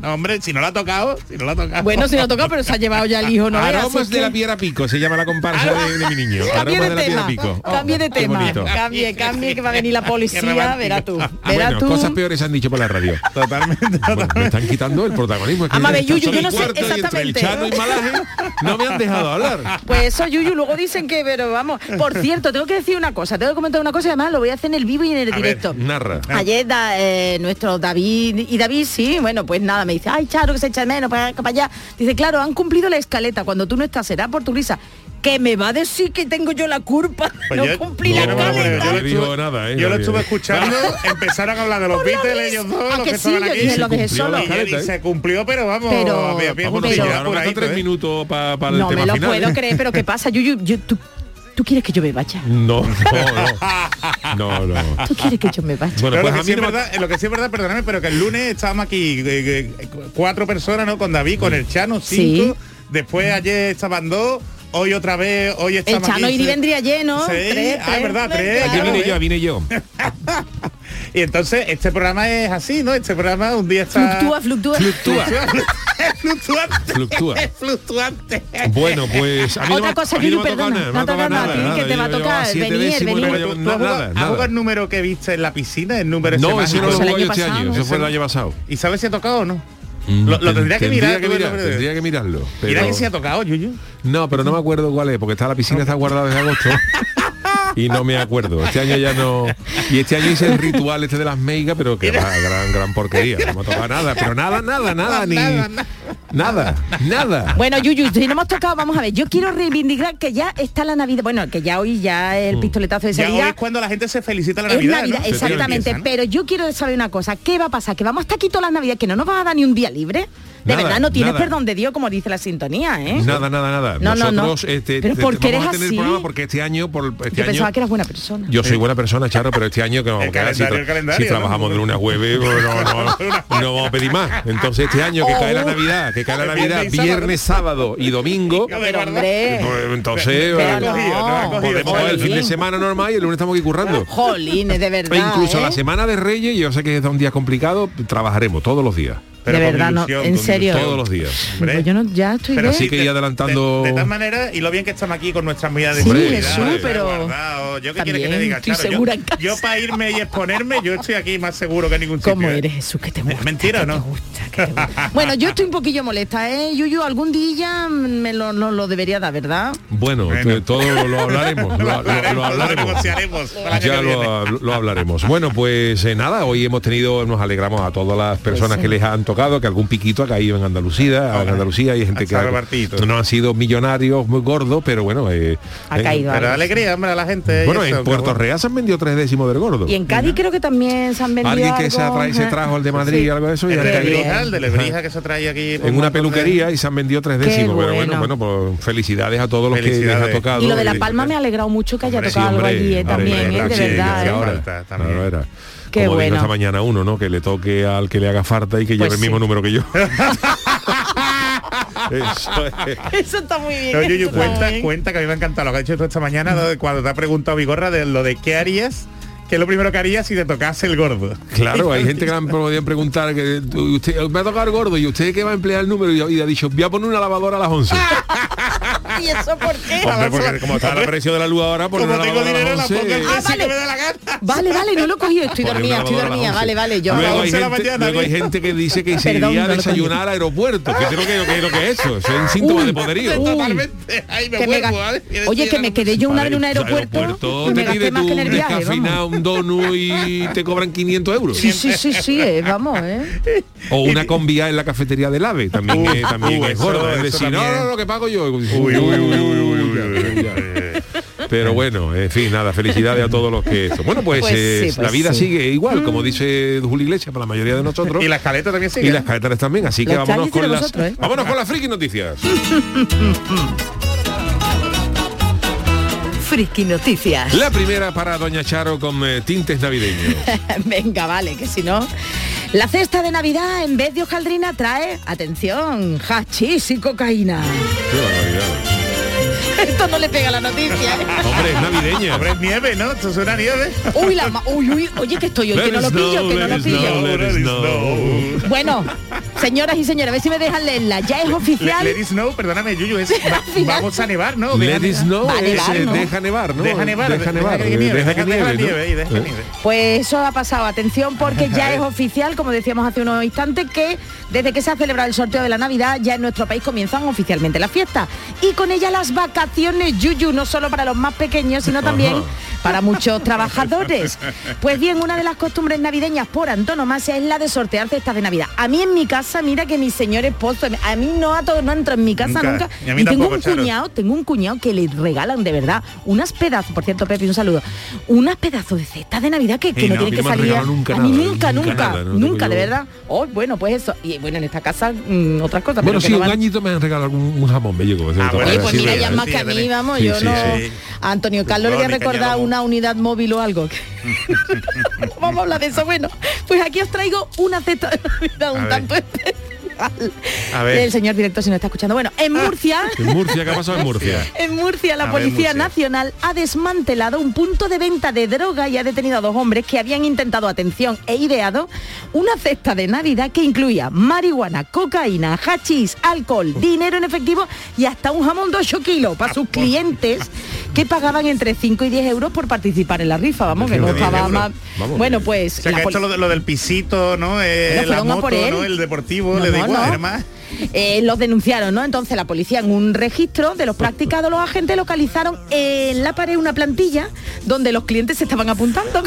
[SPEAKER 7] No, hombre, si no lo ha tocado, si no lo ha tocado.
[SPEAKER 6] Bueno, si no toca, pero se ha llevado ya el hijo, ¿no?
[SPEAKER 2] Aromas de
[SPEAKER 6] que-
[SPEAKER 2] la piedra pico, se llama la comparsa de, de mi niño.
[SPEAKER 6] Cambie
[SPEAKER 2] Aromas
[SPEAKER 6] de
[SPEAKER 2] de la piedra
[SPEAKER 6] tema,
[SPEAKER 2] pico.
[SPEAKER 6] Cambie de tema, cambie, cambie, que va a venir la policía, verá tú, verá tú.
[SPEAKER 2] cosas peores se han dicho por la radio.
[SPEAKER 7] Totalmente.
[SPEAKER 2] Bueno, me están quitando el protagonismo. Es que
[SPEAKER 6] Yuyu, yo no sé
[SPEAKER 2] entre el
[SPEAKER 6] exactamente.
[SPEAKER 2] Chano y Malaje no me han dejado hablar.
[SPEAKER 6] Pues eso, Yuyu, luego dicen que, pero vamos. Por cierto, tengo que decir una cosa, tengo que comentar una cosa, y además lo voy a hacer en el vivo y en el
[SPEAKER 7] A ver,
[SPEAKER 6] directo.
[SPEAKER 2] Narra.
[SPEAKER 6] Ayer da, eh, nuestro David y David sí, bueno, pues nada, me dice, ay Charo, que se echa de menos para, para allá. Dice, claro, han cumplido la escaleta, cuando tú no estás será por tu risa. Que me va a decir que tengo yo la culpa.
[SPEAKER 7] Pues
[SPEAKER 6] no
[SPEAKER 7] yo-
[SPEAKER 6] cumplí
[SPEAKER 7] yo
[SPEAKER 6] la
[SPEAKER 7] no yo
[SPEAKER 2] No
[SPEAKER 7] lo estuve-
[SPEAKER 2] nada, ¿eh?
[SPEAKER 7] Yo lo
[SPEAKER 2] No
[SPEAKER 7] estuve escuchando, empezaron a hablar de los Beatles, ellos dos,
[SPEAKER 6] ¿A
[SPEAKER 7] los
[SPEAKER 6] que
[SPEAKER 7] que
[SPEAKER 6] sí?
[SPEAKER 7] estaban
[SPEAKER 6] Yo
[SPEAKER 7] aquí.
[SPEAKER 6] dije, lo dejé
[SPEAKER 2] cumplió
[SPEAKER 6] solo.
[SPEAKER 7] Y se
[SPEAKER 2] ¿eh?
[SPEAKER 7] cumplió, pero vamos,
[SPEAKER 6] Pero-
[SPEAKER 7] a a pie
[SPEAKER 2] Vamos,
[SPEAKER 6] Pero-
[SPEAKER 2] pero,
[SPEAKER 7] por ahí,
[SPEAKER 2] tres
[SPEAKER 7] ¿eh?
[SPEAKER 2] minutos pa- para el
[SPEAKER 6] No
[SPEAKER 2] tema
[SPEAKER 6] me lo
[SPEAKER 2] final.
[SPEAKER 6] puedo
[SPEAKER 2] ¿eh?
[SPEAKER 6] creer, pero ¿qué pasa, Yuyu? Yo- tú, ¿Tú quieres que yo me vaya?
[SPEAKER 2] No, no, no. No, no.
[SPEAKER 6] ¿Tú quieres que yo me vaya?
[SPEAKER 2] Bueno, pues
[SPEAKER 7] lo,
[SPEAKER 2] a
[SPEAKER 7] que sí
[SPEAKER 2] mí
[SPEAKER 7] es
[SPEAKER 2] no me-
[SPEAKER 7] verdad, lo que sí es verdad, perdóname, pero que el lunes estábamos aquí eh, eh, cuatro personas, ¿no? Con David, con el Chano, cinco. Después ayer estaban dos, hoy otra vez, hoy
[SPEAKER 6] El
[SPEAKER 7] estamos
[SPEAKER 6] Chano y vendría lleno.
[SPEAKER 7] Sí,
[SPEAKER 6] tres,
[SPEAKER 7] ah,
[SPEAKER 6] tres,
[SPEAKER 7] es verdad, tres,
[SPEAKER 6] claro.
[SPEAKER 2] Aquí
[SPEAKER 7] claro.
[SPEAKER 2] vine yo, vine yo.
[SPEAKER 7] Y entonces este programa es así, ¿no? Este programa un día está...
[SPEAKER 6] Fluctúa, fluctúa.
[SPEAKER 2] Fluctúa,
[SPEAKER 7] fluctuante.
[SPEAKER 2] fluctúa.
[SPEAKER 7] Es fluctuante.
[SPEAKER 2] Bueno, pues a mí no
[SPEAKER 6] Otra
[SPEAKER 2] me-
[SPEAKER 6] cosa,
[SPEAKER 2] a mí no
[SPEAKER 6] Yuyu,
[SPEAKER 2] me ha tocado
[SPEAKER 6] perdona,
[SPEAKER 2] nada,
[SPEAKER 6] no ha
[SPEAKER 2] tocado
[SPEAKER 6] nada,
[SPEAKER 2] nada,
[SPEAKER 6] que te va a tocar venir, venir.
[SPEAKER 2] no nada,
[SPEAKER 7] jugado- ¿has
[SPEAKER 2] nada.
[SPEAKER 7] el número que viste en la piscina? El número
[SPEAKER 2] No,
[SPEAKER 7] ese
[SPEAKER 2] ese no lo
[SPEAKER 6] el
[SPEAKER 2] yo este
[SPEAKER 6] pasado,
[SPEAKER 2] año, ese
[SPEAKER 6] ese
[SPEAKER 2] fue el
[SPEAKER 6] no.
[SPEAKER 2] año pasado.
[SPEAKER 7] ¿Y sabes si ha tocado o no?
[SPEAKER 2] Mm,
[SPEAKER 7] Lo, lo
[SPEAKER 2] ten-
[SPEAKER 7] tendría que mirar.
[SPEAKER 2] que tendría que mirarlo.
[SPEAKER 7] Mira
[SPEAKER 2] pero-
[SPEAKER 7] que si ha tocado, Yuyu.
[SPEAKER 2] No, pero no me acuerdo cuál es, porque está la piscina está guardada desde agosto. Y no me acuerdo. Este año ya no. Y este año hice el ritual este de las meigas, pero que va, gran, gran porquería. No me ha tocado nada, pero nada, nada, nada, ni. Nada, nada.
[SPEAKER 6] Bueno, Yuyu, si no hemos tocado, vamos a ver. Yo quiero reivindicar que ya está la Navidad. Bueno, que ya hoy ya el pistoletazo de
[SPEAKER 7] Ya hoy
[SPEAKER 6] salida.
[SPEAKER 7] es cuando la gente se felicita la
[SPEAKER 6] Es
[SPEAKER 7] Navidad,
[SPEAKER 6] Navidad,
[SPEAKER 7] ¿no?
[SPEAKER 6] exactamente.
[SPEAKER 7] Empieza, ¿no?
[SPEAKER 6] Pero yo quiero saber una cosa. ¿Qué va a pasar? ¿Que vamos hasta aquí todas las Navidades? ¿Que no nos vas a dar ni un día libre? De
[SPEAKER 2] Nada,
[SPEAKER 6] verdad, no tienes
[SPEAKER 2] nada.
[SPEAKER 6] perdón de Dios, como dice la sintonía, ¿eh?
[SPEAKER 2] Nada, nada, nada.
[SPEAKER 6] No, no, no.
[SPEAKER 2] Nosotros este,
[SPEAKER 6] Pero
[SPEAKER 2] te-
[SPEAKER 6] ¿por qué
[SPEAKER 2] vamos a
[SPEAKER 6] eres
[SPEAKER 2] tener
[SPEAKER 6] así?
[SPEAKER 2] programa porque este año, por este
[SPEAKER 6] Yo
[SPEAKER 2] año.
[SPEAKER 6] pensaba que eras buena persona.
[SPEAKER 2] Yo soy buena persona, Charo, pero este año que vamos
[SPEAKER 7] El
[SPEAKER 2] a quedar, si, tra- si trabajamos
[SPEAKER 7] ¿no?
[SPEAKER 2] de lunes a jueves, pues no, no, no vamos a pedir más. Entonces este año que cae la
[SPEAKER 6] Oh.
[SPEAKER 2] Navidad, que cae la Navidad,
[SPEAKER 7] viernes sábado.
[SPEAKER 2] y domingo,
[SPEAKER 6] Pero hombre.
[SPEAKER 2] pues, entonces
[SPEAKER 6] Pero
[SPEAKER 2] eh,
[SPEAKER 6] no,
[SPEAKER 2] podemos el fin de semana normal y el lunes estamos aquí currando.
[SPEAKER 6] Jolines, de verdad.
[SPEAKER 2] E incluso
[SPEAKER 6] ¿eh?
[SPEAKER 2] la semana de Reyes, yo sé que es un día complicado, trabajaremos todos los días.
[SPEAKER 7] Pero
[SPEAKER 6] de verdad, no, en serio.
[SPEAKER 2] Todos los días.
[SPEAKER 7] Hombre.
[SPEAKER 6] Pues yo no, ya estoy
[SPEAKER 7] Pero
[SPEAKER 6] bien.
[SPEAKER 2] sí que ir
[SPEAKER 7] de-
[SPEAKER 2] adelantando-
[SPEAKER 7] De, de tal manera, y lo bien que estamos aquí con nuestras medidas de
[SPEAKER 6] Sí,
[SPEAKER 7] seguridad,
[SPEAKER 6] Jesús, pero.
[SPEAKER 7] Yo qué
[SPEAKER 6] también
[SPEAKER 7] quiere que te diga,
[SPEAKER 6] estoy
[SPEAKER 7] Charo?
[SPEAKER 6] segura
[SPEAKER 7] yo,
[SPEAKER 6] en casa.
[SPEAKER 7] yo para irme y exponerme, yo estoy aquí más seguro que ningún sitio.
[SPEAKER 6] ¿Cómo
[SPEAKER 7] ¿eh?
[SPEAKER 6] eres, Jesús? Que te gusta.
[SPEAKER 7] mentira,
[SPEAKER 6] que
[SPEAKER 7] ¿no?
[SPEAKER 6] Te gusta, que te gusta. bueno, yo estoy un poquillo molesta, ¿eh? Yuyu, algún día me lo, no lo debería dar, ¿verdad?
[SPEAKER 2] Bueno,
[SPEAKER 7] Bueno.
[SPEAKER 2] to- todo lo, lo hablaremos, lo, lo- lo hablaremos. Ya lo, lo hablaremos. Bueno, pues eh, nada, hoy hemos tenido, nos alegramos a todas las personas
[SPEAKER 6] sí.
[SPEAKER 2] que les han tocado, que algún piquito ha caído en Andalucía, en Andalucía hay gente que ha- no han sido millonarios muy gordos, pero bueno, eh,
[SPEAKER 6] Ha
[SPEAKER 2] eh,
[SPEAKER 6] caído
[SPEAKER 7] Pero alegría, hombre, a la gente.
[SPEAKER 2] Bueno,
[SPEAKER 7] eso,
[SPEAKER 2] en Puerto
[SPEAKER 7] bueno.
[SPEAKER 2] Real se han vendido tres décimos del gordo.
[SPEAKER 6] Y en Cádiz creo que también se han vendido
[SPEAKER 2] Alguien que se, atrae- se trajo el de Madrid,
[SPEAKER 6] Sí.
[SPEAKER 2] algo de eso, y
[SPEAKER 7] El
[SPEAKER 2] han
[SPEAKER 7] de
[SPEAKER 2] caído
[SPEAKER 7] Lebrija, el de Lebrija que se trae aquí.
[SPEAKER 2] en
[SPEAKER 7] un
[SPEAKER 2] una
[SPEAKER 7] de-
[SPEAKER 2] peluquería y se han vendido tres
[SPEAKER 6] Qué
[SPEAKER 2] décimos. Pero bueno,
[SPEAKER 6] bueno.
[SPEAKER 2] bueno, pues felicidades a todos los que les ha tocado.
[SPEAKER 6] Y lo de La Palma me ha alegrado mucho que haya tocado algo allí eh, también, Qué
[SPEAKER 2] Como dijo
[SPEAKER 6] bueno.
[SPEAKER 2] esta mañana uno, ¿no? Que le toque al que le haga falta y que
[SPEAKER 6] Pues
[SPEAKER 2] lleve el mismo número que yo. Eso es.
[SPEAKER 6] Eso está muy bien.
[SPEAKER 7] Cuenta,
[SPEAKER 6] bien.
[SPEAKER 7] cuenta que a mí me ha encantado lo que ha hecho tú esta mañana cuando te ha preguntado Vigorra de lo de qué harías, que es lo primero que harías si te tocase el gordo.
[SPEAKER 2] Claro, hay gente que han podían preguntar que usted me ha tocado el gordo y usted que va a emplear el número y, y ha dicho voy a poner una lavadora a las 11.
[SPEAKER 6] ¿Y eso por qué?
[SPEAKER 2] Hombre, porque como está el precio de la luz ahora, poner
[SPEAKER 7] Como
[SPEAKER 2] una
[SPEAKER 7] tengo
[SPEAKER 2] lavadora
[SPEAKER 7] dinero,
[SPEAKER 2] a
[SPEAKER 7] la
[SPEAKER 2] las
[SPEAKER 7] pongo
[SPEAKER 2] 11.
[SPEAKER 7] el
[SPEAKER 6] Ah, vale.
[SPEAKER 7] que me da la gana.
[SPEAKER 6] Vale, vale, no lo he cogido, estoy dormida, estoy
[SPEAKER 2] a
[SPEAKER 6] dormida,
[SPEAKER 2] 11.
[SPEAKER 6] vale, vale, yo
[SPEAKER 7] A las
[SPEAKER 2] Luego hay,
[SPEAKER 7] 11 de la
[SPEAKER 2] gente,
[SPEAKER 7] mañana,
[SPEAKER 2] luego hay gente que dice que se iría a desayunar al aeropuerto. ¿Qué creo que, que es lo que es eso? Eso es un síntoma
[SPEAKER 6] Uy.
[SPEAKER 2] de poderío.
[SPEAKER 6] Uy.
[SPEAKER 7] Totalmente. Ahí me
[SPEAKER 6] que me
[SPEAKER 7] vuelvo,
[SPEAKER 6] Oye, que me quedé yo una vez en un aeropuerto y me gasté más que en el viaje.
[SPEAKER 2] Un donut y te cobran 500 euros.
[SPEAKER 6] Sí, sí, sí, sí, eh, vamos, ¿eh?
[SPEAKER 2] O una combi en la cafetería del AVE, también,
[SPEAKER 7] Uh,
[SPEAKER 2] es, también
[SPEAKER 7] uh,
[SPEAKER 2] es gorda. Es decir, no,
[SPEAKER 7] también.
[SPEAKER 2] no, lo que pago yo.
[SPEAKER 7] Uy, uy, uy, uy, uy, uy,
[SPEAKER 2] Ya, ya. Pero bueno, en fin, nada, felicidades a todos los que esto. Bueno, pues,
[SPEAKER 6] Pues
[SPEAKER 2] eh,
[SPEAKER 6] sí, pues
[SPEAKER 2] la vida
[SPEAKER 6] sí.
[SPEAKER 2] sigue igual, como dice Julio Iglesias para la mayoría de nosotros.
[SPEAKER 7] Y la escaleta también sigue.
[SPEAKER 2] Y las carreteras también, así que
[SPEAKER 6] Las
[SPEAKER 2] vámonos con las
[SPEAKER 6] vosotros, ¿eh?
[SPEAKER 2] vámonos con las friki noticias.
[SPEAKER 4] Friki Noticias.
[SPEAKER 2] La primera para Doña Charo con eh, tintes navideños.
[SPEAKER 6] Venga, vale, que si no... La cesta de Navidad en vez de hojaldrina trae, atención, hachís y cocaína.
[SPEAKER 2] Qué.
[SPEAKER 6] Esto no le pega a la noticia. ¿eh?
[SPEAKER 2] Hombre, es navideña.
[SPEAKER 7] Hombre, es nieve, ¿no? Esto suena a nieve.
[SPEAKER 6] Uy, la ma- uy, uy, oye, que estoy hoy, que no lo pillo, que no lo pillo. Bueno, Señoras y señores, a ver si me dejan leerla. Ya es
[SPEAKER 7] Le-
[SPEAKER 6] oficial.
[SPEAKER 7] Let it snow, perdóname, Yuyu, es va- vamos a nevar, ¿no?
[SPEAKER 2] Let
[SPEAKER 7] Deja
[SPEAKER 2] it snow
[SPEAKER 6] Va a
[SPEAKER 2] es,
[SPEAKER 6] nevar,
[SPEAKER 2] eh,
[SPEAKER 6] ¿no?
[SPEAKER 2] deja nevar, ¿no?
[SPEAKER 7] Deja nevar,
[SPEAKER 2] deja nevar,
[SPEAKER 7] que nieve,
[SPEAKER 2] deja que
[SPEAKER 7] deja
[SPEAKER 2] nieve, ¿no?
[SPEAKER 7] deja
[SPEAKER 2] Eh.
[SPEAKER 7] nieve.
[SPEAKER 6] Pues eso ha pasado. Atención porque ya es oficial, como decíamos hace unos instantes, que desde que se ha celebrado el sorteo de la Navidad, ya en nuestro país comienzan oficialmente las fiestas. Y con ella las vacaciones, Yuyu, no solo para los más pequeños, sino también para muchos trabajadores. Pues bien, una de las costumbres navideñas por antonomasia es la de sortear cestas de Navidad. A mí en mi casa, mira que mi señor esposo, a mí no, a todo, no entra en mi casa
[SPEAKER 7] Nunca.
[SPEAKER 6] nunca.
[SPEAKER 7] Y a mí
[SPEAKER 6] tengo
[SPEAKER 7] tampoco,
[SPEAKER 6] un
[SPEAKER 7] Charo.
[SPEAKER 6] cuñado, tengo un cuñado que le regalan de verdad unas pedazos, por cierto, Pepe, un saludo, unas pedazos de cestas de Navidad que, que no,
[SPEAKER 2] no,
[SPEAKER 6] tienen
[SPEAKER 2] a
[SPEAKER 6] que
[SPEAKER 2] me
[SPEAKER 6] salir.
[SPEAKER 2] nunca
[SPEAKER 6] a mí
[SPEAKER 2] nada,
[SPEAKER 6] nunca,
[SPEAKER 2] nunca
[SPEAKER 6] nunca,
[SPEAKER 2] nada, no
[SPEAKER 6] nunca,
[SPEAKER 2] tengo
[SPEAKER 6] de verdad. Oh, bueno, pues eso. Y bueno, en esta casa mm, otras cosas.
[SPEAKER 2] Bueno,
[SPEAKER 6] pero que
[SPEAKER 2] sí,
[SPEAKER 6] no
[SPEAKER 2] un
[SPEAKER 6] van-
[SPEAKER 2] añito me han regalado un, un jamón bello. como se
[SPEAKER 7] Ah,
[SPEAKER 2] me
[SPEAKER 7] bueno,
[SPEAKER 6] Oye,
[SPEAKER 2] decir,
[SPEAKER 6] pues mira, ya más que a mí, vamos,
[SPEAKER 2] Sí,
[SPEAKER 6] yo no. A Antonio Carlos le voy a recordar una unidad móvil o algo. vamos a hablar de eso. Bueno, pues aquí os traigo una cesta de Navidad un tanto especial.
[SPEAKER 7] A ver.
[SPEAKER 6] El señor director si nos está escuchando. Bueno, en Murcia.
[SPEAKER 2] En Murcia, ¿qué ha pasado en Murcia?
[SPEAKER 6] En Murcia, la
[SPEAKER 7] A ver,
[SPEAKER 6] Policía
[SPEAKER 7] Murcia.
[SPEAKER 6] Nacional ha desmantelado un punto de venta de droga y ha detenido a dos hombres que habían intentado, atención, e ideado una cesta de Navidad que incluía marihuana, cocaína, hachís, alcohol, dinero en efectivo y hasta un jamón de 8 kilos para sus clientes que pagaban entre 5 y 10 euros por participar en la rifa. Vamos, que no
[SPEAKER 7] 5 y 10
[SPEAKER 6] estaba más...
[SPEAKER 2] Vamos,
[SPEAKER 6] Bueno, pues...
[SPEAKER 7] O sea, que hecho lo, lo del pisito, ¿no? Eh, la moto,
[SPEAKER 6] por él.
[SPEAKER 7] ¿no? El deportivo,
[SPEAKER 6] No,
[SPEAKER 7] le da igual.
[SPEAKER 6] Eh, los denunciaron, ¿no? Entonces la policía en un registro de los practicados, los agentes localizaron en la pared una plantilla donde los clientes se estaban apuntando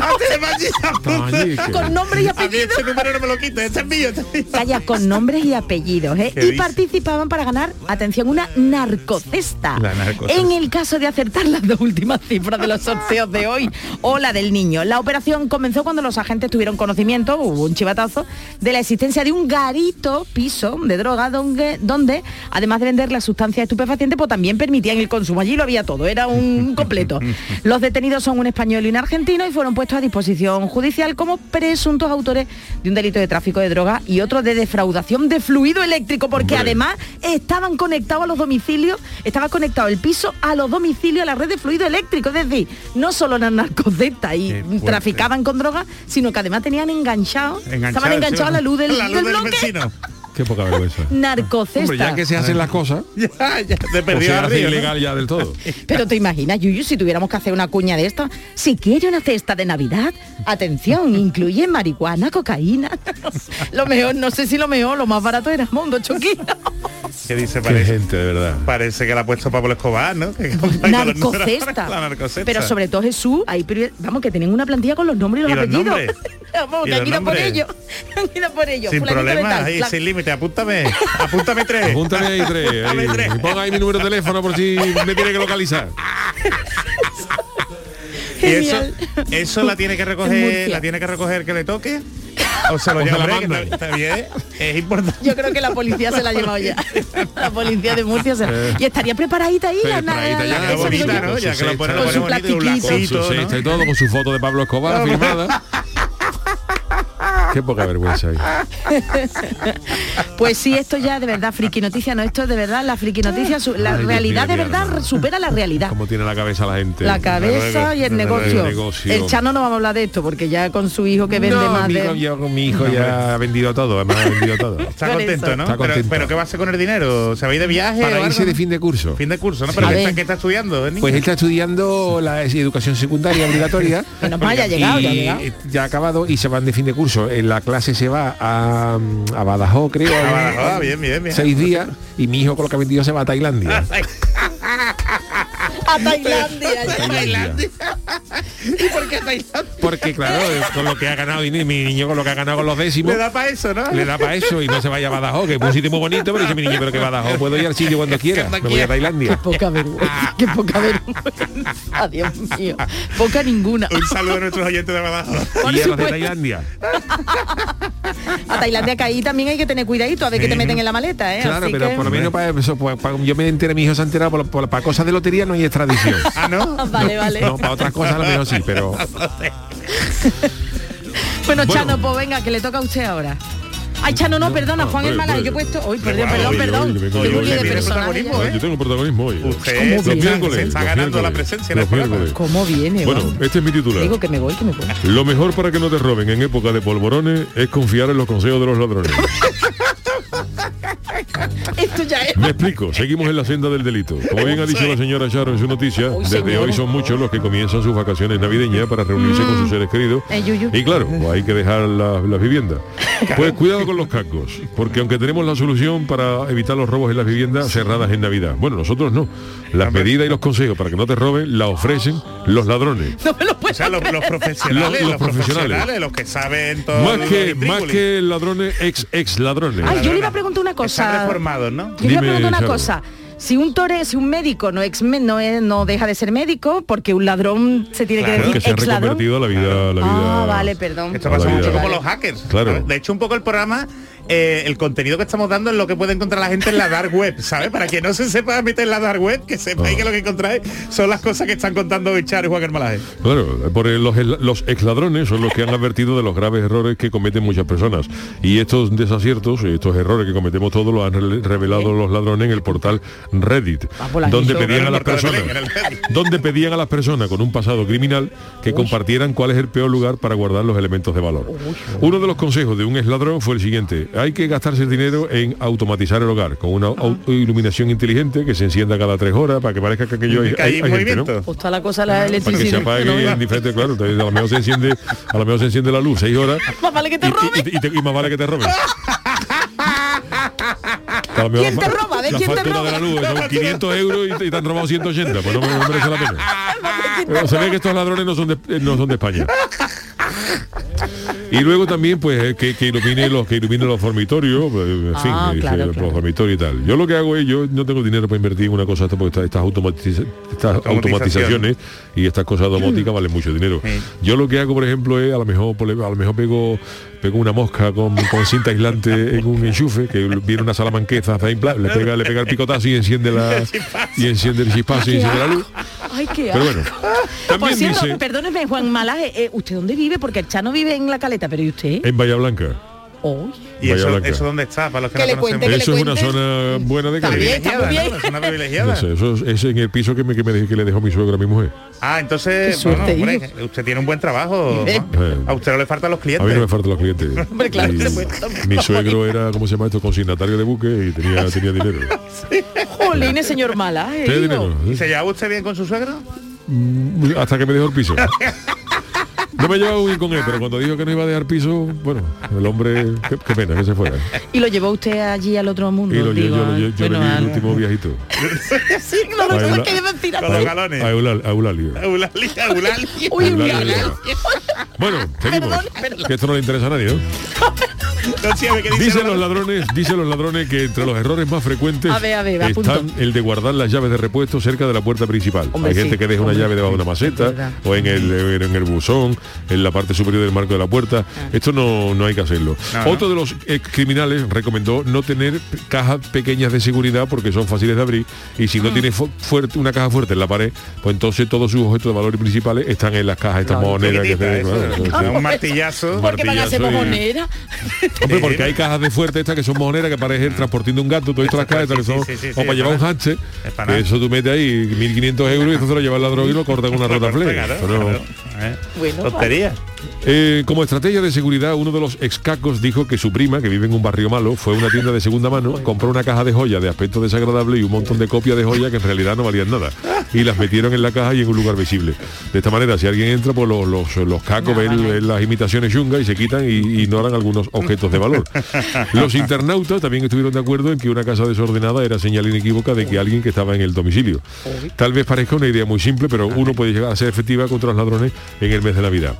[SPEAKER 6] con nombres y apellidos.
[SPEAKER 7] ese número no me lo quita, ese es mío, ese es mío.
[SPEAKER 6] Calla, con nombres y apellidos, ¿eh?
[SPEAKER 7] ¿Qué
[SPEAKER 6] Y
[SPEAKER 7] dice?
[SPEAKER 6] participaban para ganar, atención, una narcocesta.
[SPEAKER 7] La narcocesta.
[SPEAKER 6] En el caso de acertar las dos últimas cifras de los sorteos de hoy o la del niño. La operación comenzó cuando los agentes tuvieron conocimiento, hubo un chivatazo, de la existencia de un garito, piso de droga, donde, donde además de vender la sustancia estupefaciente, pues también permitían el consumo. Allí lo había todo, era un completo. Los detenidos son un español y un argentino y fueron puestos a disposición judicial como presuntos autores de un delito de tráfico de droga y otro de defraudación de fluido eléctrico, porque
[SPEAKER 8] Hombre.
[SPEAKER 6] además estaban conectados a los domicilios, estaba conectado el piso a los domicilios, a la red de fluido eléctrico, es decir, no solo eran narcocetas y traficaban con drogas, sino que además tenían enganchados, estaban enganchados a la luz del,
[SPEAKER 7] la luz
[SPEAKER 6] del
[SPEAKER 7] del
[SPEAKER 6] bloque.
[SPEAKER 7] vecino.
[SPEAKER 2] Qué poca vergüenza.
[SPEAKER 6] Narcocesta.
[SPEAKER 2] Hombre, ya que se hacen las cosas,
[SPEAKER 7] Ya, ya, te perdió
[SPEAKER 2] ilegal ya del todo.
[SPEAKER 6] Pero te imaginas, Yuyu, si tuviéramos que hacer una cuña de esto, si quiere una cesta de Navidad, atención, incluye marihuana, cocaína. lo mejor, no sé si lo mejor, lo más barato era Mondo Choquito.
[SPEAKER 7] Que dice,
[SPEAKER 2] Qué
[SPEAKER 7] parece,
[SPEAKER 2] gente, de verdad.
[SPEAKER 7] parece que la ha puesto Pablo Escobar, ¿no? Que
[SPEAKER 6] narcocesta.
[SPEAKER 7] La narcocesta.
[SPEAKER 6] Pero sobre todo Jesús, ahí, vamos, que tienen una plantilla con los nombres y los
[SPEAKER 7] ¿Y los
[SPEAKER 6] apellidos. vamos,
[SPEAKER 7] ¿Y
[SPEAKER 6] que han ido por
[SPEAKER 7] nombres?
[SPEAKER 6] ello. Han ido por ello.
[SPEAKER 7] Sin problemas, ahí, sin límite, apúntame, apúntame tres.
[SPEAKER 2] Apúntame ahí tres.
[SPEAKER 7] Apúntame
[SPEAKER 2] ahí.
[SPEAKER 7] tres.
[SPEAKER 2] Y ponga ahí mi número de teléfono por si me tiene que localizar.
[SPEAKER 7] Y eso, eso la tiene que recoger, la tiene que recoger que le toque. O se lo
[SPEAKER 2] O
[SPEAKER 7] lleva
[SPEAKER 2] la manda.
[SPEAKER 7] está, bien, es importante.
[SPEAKER 6] Yo creo que la policía se la ha llevado ya. La policía de Murcia se
[SPEAKER 2] Eh.
[SPEAKER 6] Y estaría preparadita ahí la,
[SPEAKER 2] Preparadita ya,
[SPEAKER 6] la-
[SPEAKER 7] bonita. ¿no? Ya que lo
[SPEAKER 6] Con su plastiquito.
[SPEAKER 2] Con y todo, con su foto de Pablo Escobar firmada. Qué poca vergüenza hay.
[SPEAKER 6] Pues sí, esto ya de verdad, friki noticia, no, esto de verdad, la friki noticia, su- la
[SPEAKER 2] Ay,
[SPEAKER 6] realidad de verdad supera la realidad.
[SPEAKER 2] Cómo tiene la cabeza la gente.
[SPEAKER 6] La cabeza y el negocio.
[SPEAKER 2] el negocio.
[SPEAKER 6] El Chano no vamos a hablar de esto porque ya con su hijo que vende
[SPEAKER 2] no,
[SPEAKER 6] más
[SPEAKER 2] mi
[SPEAKER 6] de...
[SPEAKER 2] yo con mi hijo ya ha vendido todo, además ha vendido todo.
[SPEAKER 7] Está
[SPEAKER 6] Con
[SPEAKER 7] contento. ¿no?
[SPEAKER 2] Está
[SPEAKER 7] Pero,
[SPEAKER 2] contento.
[SPEAKER 7] pero ¿qué va a hacer con el dinero? ¿Se va a ir de viaje? o
[SPEAKER 2] Para
[SPEAKER 7] algo,
[SPEAKER 2] irse de fin de curso.
[SPEAKER 7] Fin de curso, ¿no? Pero ¿qué está, qué está estudiando? el niño?
[SPEAKER 2] Pues él está estudiando la educación secundaria obligatoria.
[SPEAKER 6] Menos mal, ya ha llegado, ya ha llegado.
[SPEAKER 2] ya ha acabado y se van de fin de curso. La clase se va a, a Badajoz, creo.
[SPEAKER 7] A Badajoz, bien, bien, bien.
[SPEAKER 2] Seis días y mi hijo con lo que ha vendido se va a Tailandia.
[SPEAKER 6] A Tailandia. ya.
[SPEAKER 2] Tailandia.
[SPEAKER 7] ¿Y por qué Tailandia?
[SPEAKER 2] Porque claro, con lo que ha ganado dinero, mi niño con lo que ha ganado con los décimos.
[SPEAKER 7] Le da para eso, ¿no?
[SPEAKER 2] Le da para eso y no se vaya a Badajoz, que es un sitio muy bonito, pero dice mi niño, pero que Badajoz puedo ir al sitio cuando quiera. Me voy a
[SPEAKER 7] quiera.
[SPEAKER 6] Qué
[SPEAKER 2] Tailandia.
[SPEAKER 6] poca vergüenza, qué poca vergüenza, Dios mío. Poca ninguna.
[SPEAKER 7] Un saludo a nuestros oyentes de Badajoz.
[SPEAKER 6] Por
[SPEAKER 2] Y a los de. Tailandia.
[SPEAKER 6] A Tailandia que ahí también hay que tener cuidadito a ver qué te meten en la maleta, ¿eh?
[SPEAKER 2] Claro,
[SPEAKER 6] Así
[SPEAKER 2] pero
[SPEAKER 6] que-
[SPEAKER 2] por lo menos para eso, pues, para- yo me enteré, mi hijo se ha enterado, por- por- para cosas de lotería no hay extradición.
[SPEAKER 7] Ah, ¿no?
[SPEAKER 6] Vale, vale.
[SPEAKER 2] No, para otras cosas a lo mejor sí, pero
[SPEAKER 6] Bueno,
[SPEAKER 2] Bueno.
[SPEAKER 6] Chano, pues venga, que le toca a usted ahora. Ay, Chano, no, perdona, Juan Mala,
[SPEAKER 8] hombre.
[SPEAKER 6] yo he puesto. Uy, perdón, perdón, perdón.
[SPEAKER 8] yo. Yo tengo protagonismo hoy.
[SPEAKER 7] Usted
[SPEAKER 6] ¿Cómo
[SPEAKER 8] Los
[SPEAKER 6] viene?
[SPEAKER 8] miércoles.
[SPEAKER 7] se está
[SPEAKER 8] los
[SPEAKER 7] ganando la presencia en el programa.
[SPEAKER 8] miércoles.
[SPEAKER 6] ¿Cómo viene?
[SPEAKER 8] Bueno, este es mi titular.
[SPEAKER 6] Digo que me voy, que me voy.
[SPEAKER 8] Lo mejor para que no te roben en época de polvorones es confiar en los consejos de los ladrones.
[SPEAKER 6] Esto ya es.
[SPEAKER 2] Me explico, seguimos en la senda del delito. Como bien ha dicho la señora Charo en su noticia, desde
[SPEAKER 6] señor.
[SPEAKER 2] hoy son muchos los que comienzan sus vacaciones navideñas para reunirse con sus seres queridos.
[SPEAKER 6] Eh.
[SPEAKER 2] Y claro, pues hay que dejar la- las viviendas. Pues cuidado con los cacos, porque aunque tenemos la solución para evitar los robos en las viviendas cerradas en Navidad, bueno, nosotros no. Las medidas y los consejos para que no te roben la ofrecen los ladrones.
[SPEAKER 6] No me lo puedo
[SPEAKER 7] O sea, los, profesionales,
[SPEAKER 2] Los-
[SPEAKER 7] los,
[SPEAKER 2] los profesionales.
[SPEAKER 7] profesionales, los que saben todo.
[SPEAKER 2] Más que, más que ladrones, ex ex ladrones.
[SPEAKER 6] Ay, yo le iba a preguntar una
[SPEAKER 7] Están
[SPEAKER 6] cosa.
[SPEAKER 7] reformados, ¿no?
[SPEAKER 6] Yo iba a preguntar una cosa. Si un tore, si un médico no ex no, es- no deja de ser médico, porque un ladrón se tiene
[SPEAKER 7] Claro.
[SPEAKER 6] que
[SPEAKER 2] que
[SPEAKER 6] decir
[SPEAKER 2] se han
[SPEAKER 6] ex ladrón.
[SPEAKER 2] la vida, la vida.
[SPEAKER 6] Ah, vale, perdón.
[SPEAKER 7] Esto pasa mucho
[SPEAKER 2] vida.
[SPEAKER 7] como
[SPEAKER 6] Vale.
[SPEAKER 7] los hackers.
[SPEAKER 2] Claro.
[SPEAKER 7] De hecho, un poco el programa, eh, el contenido que estamos dando es lo que puede encontrar la gente en la dark web, ¿sabes? Para que no se sepa meter en la dark web, que sepáis que lo que encontráis son las cosas que están contando hoy Charo y Juan Carmalaje.
[SPEAKER 2] Claro, por el- los, los ex ladrones son los que han advertido de los graves errores que cometen muchas personas. Y estos desaciertos, estos errores que cometemos todos, los han re- revelado los ladrones en el portal Reddit,
[SPEAKER 6] Ah, pues
[SPEAKER 2] donde pedían a las personas, donde pedían a las personas con un pasado criminal que compartieran cuál es el peor lugar para guardar los elementos de valor. Uno de los consejos de un ex ladrón fue el siguiente: hay que gastarse el dinero en automatizar el hogar con una au- iluminación inteligente que se encienda cada tres horas para que parezca que aquello hay,
[SPEAKER 7] Que hay
[SPEAKER 2] hay- gente, ¿no?
[SPEAKER 7] movimiento.
[SPEAKER 6] Pues está la cosa la
[SPEAKER 2] para que se
[SPEAKER 6] electricidad.
[SPEAKER 2] apague
[SPEAKER 6] No,
[SPEAKER 2] en diferentes, claro, entonces a lo mejor se enciende, a lo mejor se enciende la luz seis horas
[SPEAKER 6] Más vale que te roben.
[SPEAKER 2] y- y te- y más vale que te roben.
[SPEAKER 6] ¿Quién te roba? ¿De
[SPEAKER 2] la
[SPEAKER 6] quién te roba?
[SPEAKER 2] de la luz son 500 euros y te, y te han robado 180, pues no, me- no merece la pena. Pero se ve que estos ladrones no son de, eh, no son de España. Y luego también pues eh, que, que ilumine los que ilumine los dormitorios, pues, en fin,
[SPEAKER 6] Ah,
[SPEAKER 2] eh,
[SPEAKER 6] claro,
[SPEAKER 2] los
[SPEAKER 6] claro.
[SPEAKER 2] dormitorios y tal. Yo lo que hago es, yo no tengo dinero para invertir en una cosa esta, porque estas, estas, automatiza- estas automatizaciones y estas cosas domóticas valen mucho dinero.
[SPEAKER 7] Sí.
[SPEAKER 2] Yo lo que hago, por ejemplo, es a lo mejor a lo mejor pego pego una mosca con, con cinta aislante en un enchufe, que viene una salamanqueza, le pega, le pega el picotazo y enciende la y enciende el chispazo y enciende la luz.
[SPEAKER 6] Ay, qué
[SPEAKER 2] Pero bueno,
[SPEAKER 6] Por
[SPEAKER 2] también
[SPEAKER 6] cierto,
[SPEAKER 2] dice
[SPEAKER 6] perdóneme, Juan Malaje, eh, ¿usted dónde vive? Porque el Chano vive en la caleta, pero ¿y usted?
[SPEAKER 2] en Bahía Blanca.
[SPEAKER 6] Uy.
[SPEAKER 7] ¿Y eso, eso dónde está? Para los que,
[SPEAKER 6] Que
[SPEAKER 7] no
[SPEAKER 6] le cuente
[SPEAKER 7] conocemos.
[SPEAKER 6] que le
[SPEAKER 2] Eso es una zona buena de. Cádiz.
[SPEAKER 6] está muy bien.
[SPEAKER 7] ¿no? Privilegiada.
[SPEAKER 2] No sé, eso es, es en el piso que me, que me dejé- que le dejó mi suegra a mi mujer.
[SPEAKER 7] Ah, entonces,
[SPEAKER 6] Qué suerte,
[SPEAKER 7] bueno, hombre, usted tiene un buen trabajo.
[SPEAKER 6] Eh.
[SPEAKER 2] Eh.
[SPEAKER 7] A usted no le faltan los
[SPEAKER 2] A
[SPEAKER 7] clientes.
[SPEAKER 2] mí no me faltan los clientes.
[SPEAKER 6] Hombre, claro
[SPEAKER 2] Y mi suegro era, ¿cómo se llama esto? Consignatario de buque y tenía, tenía dinero.
[SPEAKER 6] Jolines, señor.
[SPEAKER 2] Tenía
[SPEAKER 6] hijo.
[SPEAKER 2] dinero.
[SPEAKER 7] ¿Y se lleva usted bien con su suegro?
[SPEAKER 2] Hasta que me dejó el piso. No me llevaba muy bien con él, pero cuando dijo que no iba a dejar piso, bueno, el hombre, qué, qué pena que se fuera.
[SPEAKER 6] Y lo llevó usted allí al otro mundo.
[SPEAKER 2] Y lo, yo,
[SPEAKER 6] digo,
[SPEAKER 2] yo, yo, yo
[SPEAKER 6] bueno,
[SPEAKER 2] le di el
[SPEAKER 6] al-
[SPEAKER 2] último viajito.
[SPEAKER 6] Sí, no lo sé qué decir.
[SPEAKER 7] Con los galones.
[SPEAKER 2] A Eulal- a Eulalio.
[SPEAKER 7] Eulalia, Eulalia.
[SPEAKER 6] Uy,
[SPEAKER 2] llama. Bueno, seguimos.
[SPEAKER 6] Perdón, perdón.
[SPEAKER 2] Que esto no le interesa a nadie, ¿no?
[SPEAKER 7] No, dice
[SPEAKER 2] Dicen
[SPEAKER 7] la-
[SPEAKER 2] los ladrones, dicen los ladrones que entre los errores más frecuentes
[SPEAKER 6] A ver, a ver, apunto.
[SPEAKER 2] están el de guardar las llaves de repuesto cerca de la puerta principal.
[SPEAKER 6] Hombre,
[SPEAKER 2] Hay
[SPEAKER 6] sí,
[SPEAKER 2] gente que deja una llave debajo de una maceta o en el en el buzón, en la parte superior del marco de la puerta. Esto no, no hay que hacerlo.
[SPEAKER 7] No,
[SPEAKER 2] Otro de los ex criminales recomendó no tener cajas pequeñas de seguridad porque son fáciles de abrir y si no
[SPEAKER 6] Ah.
[SPEAKER 2] tiene fu- fuerte, una caja fuerte en la pared, pues entonces todos sus objetos de valor principales están en las cajas estas
[SPEAKER 6] Claro,
[SPEAKER 2] monedas que
[SPEAKER 7] eso,
[SPEAKER 2] claro,
[SPEAKER 7] ¿no?
[SPEAKER 2] claro.
[SPEAKER 7] Un martillazo.
[SPEAKER 2] Hombre, porque hay cajas de fuerte estas que son mojoneras que parecen transportando un gato, todas estas cajas que
[SPEAKER 7] Sí,
[SPEAKER 2] son
[SPEAKER 7] sí, sí, sí,
[SPEAKER 2] o para llevar un
[SPEAKER 7] nada.
[SPEAKER 2] eso tú metes ahí 1500 euros y entonces lo lleva el ladrón y lo corta con una rota play.
[SPEAKER 7] Eh,
[SPEAKER 6] Bueno,
[SPEAKER 7] Tontería.
[SPEAKER 2] Eh, como estrategia de seguridad, uno de los excacos dijo que su prima, que vive en un barrio malo, fue a una tienda de segunda mano, compró una caja de joyas de aspecto desagradable y un montón de copias de joyas que en realidad no valían nada. Y las metieron en la caja y en un lugar visible. De esta manera, si alguien entra, pues los, los, los cacos ven, ven las imitaciones chungas y se quitan y ignoran algunos objetos de valor. Los internautas también estuvieron de acuerdo en que una casa desordenada era señal inequívoca de que alguien que estaba en el domicilio. Tal vez parezca una idea muy simple, pero uno puede llegar a ser efectiva contra los ladrones en el mes de Navidad.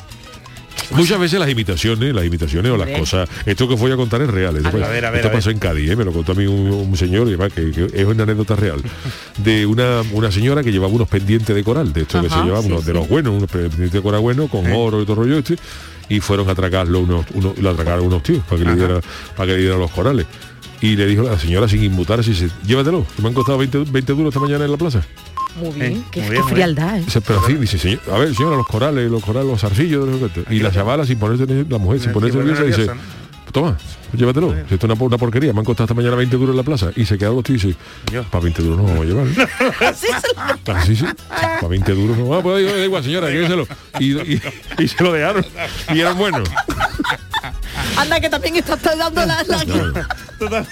[SPEAKER 2] Muchas veces las imitaciones, las imitaciones o las cosas, esto que voy a contar es real. Esto,
[SPEAKER 7] A ver, a ver,
[SPEAKER 2] esto
[SPEAKER 7] a ver.
[SPEAKER 2] pasó en Cádiz, ¿eh? me lo contó a mí un, un señor, y además que, que es una anécdota real, de una, una señora que llevaba unos pendientes de coral, de esto que se llevaba,
[SPEAKER 6] sí,
[SPEAKER 2] unos de los buenos, unos pendientes de coral buenos, con oro y todo rollo este, y fueron a atracarlo unos, unos, lo atracaron unos tíos para que le diera, para que le dieran los corales. Y le dijo a la señora sin inmutarse, dice, llévatelo, que me han costado 20, 20 duros esta mañana en la plaza.
[SPEAKER 6] Muy bien,
[SPEAKER 7] Sí,
[SPEAKER 6] qué,
[SPEAKER 7] muy bien,
[SPEAKER 6] frialdad, ¿eh?
[SPEAKER 2] Pero así, dice, señor, a ver, señora, los corales, los corales, los zarcillos, y la chavala sin ponerse, la mujer sin
[SPEAKER 7] Sí,
[SPEAKER 2] ponerse nerviosa, dice, toma, llévatelo, si esto es una, una porquería, me han costado esta mañana 20 duros en la plaza, y se quedaron los tíos y dice,
[SPEAKER 7] Yo.
[SPEAKER 2] para 20 duros no vamos a llevar.
[SPEAKER 6] Así se lo-
[SPEAKER 2] Así sí, para 20 duros no, ah, pues da igual señora, quédeselo. Y, y, y se lo dejaron, y eran buenos.
[SPEAKER 6] Anda, que también estás dando la... la-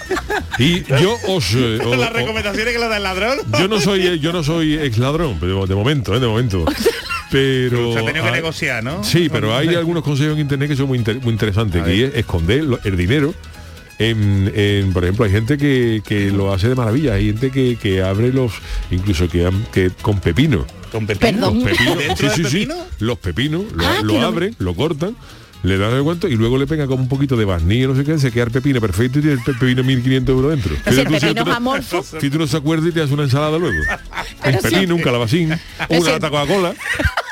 [SPEAKER 2] Y yo os... eh, os-
[SPEAKER 7] Las recomendaciones que le da el ladrón.
[SPEAKER 2] yo no soy eh, yo no soy ex ladrón, pero de momento, eh, de momento. Pero
[SPEAKER 7] Se ha tenido que
[SPEAKER 2] ah,
[SPEAKER 7] negociar, ¿no?
[SPEAKER 2] Sí, pero hay algunos consejos en internet que son muy, inter- muy interesantes, que es esconder lo- el dinero. En, en, por ejemplo, hay gente que, que lo hace de maravilla, hay gente que, que abre los, incluso que, han- que con pepino.
[SPEAKER 7] Con pepino.
[SPEAKER 2] Los pepinos,
[SPEAKER 7] ¿Dentro
[SPEAKER 2] sí,
[SPEAKER 7] del
[SPEAKER 2] sí, sí,
[SPEAKER 7] pepino?
[SPEAKER 2] los pepinos, lo,
[SPEAKER 6] Ah,
[SPEAKER 2] lo
[SPEAKER 6] que lo-
[SPEAKER 2] abren, lo cortan, le dan el cuento y luego le pegan como un poquito de barniz, no sé qué, se queda el pepino perfecto y tiene el pe- pepino 1500 euros dentro.
[SPEAKER 6] Pero si el pepino
[SPEAKER 2] tú
[SPEAKER 6] es
[SPEAKER 2] no-
[SPEAKER 6] amorfo.
[SPEAKER 2] si tú no se acuerdas y te haces una ensalada luego. Un pepino, un calabacín,
[SPEAKER 6] Pero
[SPEAKER 2] una
[SPEAKER 6] si-
[SPEAKER 2] lata Coca-Cola.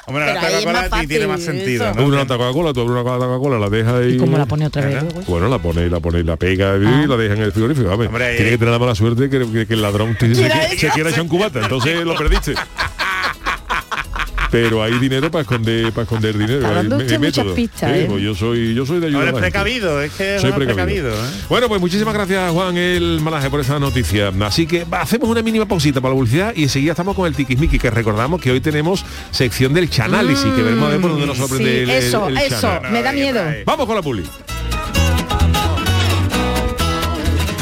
[SPEAKER 7] Hombre, la Coca-Cola tiene más sentido.
[SPEAKER 6] eso.
[SPEAKER 7] ¿no?
[SPEAKER 2] Una lata Coca-Cola, tú abres una lata Coca-Cola, la dejas ahí.
[SPEAKER 6] ¿Cómo la pone otra vez? Luego?
[SPEAKER 2] Bueno, la pone, la pone, la pega y la deja en el frigorífico. vamos.
[SPEAKER 7] Hombre,
[SPEAKER 2] Tiene
[SPEAKER 7] eh.
[SPEAKER 2] que tener la mala suerte que, que- que el ladrón te- se,
[SPEAKER 6] Quiera
[SPEAKER 2] se, se quiera echar un cubata, entonces lo perdiste. Pero hay dinero para esconder, para esconder dinero. Hay,
[SPEAKER 6] usted
[SPEAKER 2] hay
[SPEAKER 6] muchas
[SPEAKER 2] métodos.
[SPEAKER 6] pistas, ¿eh?
[SPEAKER 2] pues yo soy, yo soy de ayuda.
[SPEAKER 7] Ahora es precavido, es que
[SPEAKER 2] Soy
[SPEAKER 7] es
[SPEAKER 2] precavido.
[SPEAKER 7] precavido. ¿eh?
[SPEAKER 2] Bueno, pues muchísimas gracias Juan el Malaje por esa noticia. Así que hacemos una mínima pausita para la publicidad y enseguida estamos con el tiquismiqui, que recordamos que hoy tenemos sección del chanálisis, que veremos a ver por dónde nos sorprende
[SPEAKER 6] Sí,
[SPEAKER 2] el, el-
[SPEAKER 6] eso,
[SPEAKER 2] el
[SPEAKER 6] eso, me da miedo.
[SPEAKER 2] Vamos con la publi.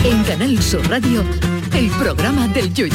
[SPEAKER 4] En Canal Sur Radio, el programa del Yoyo.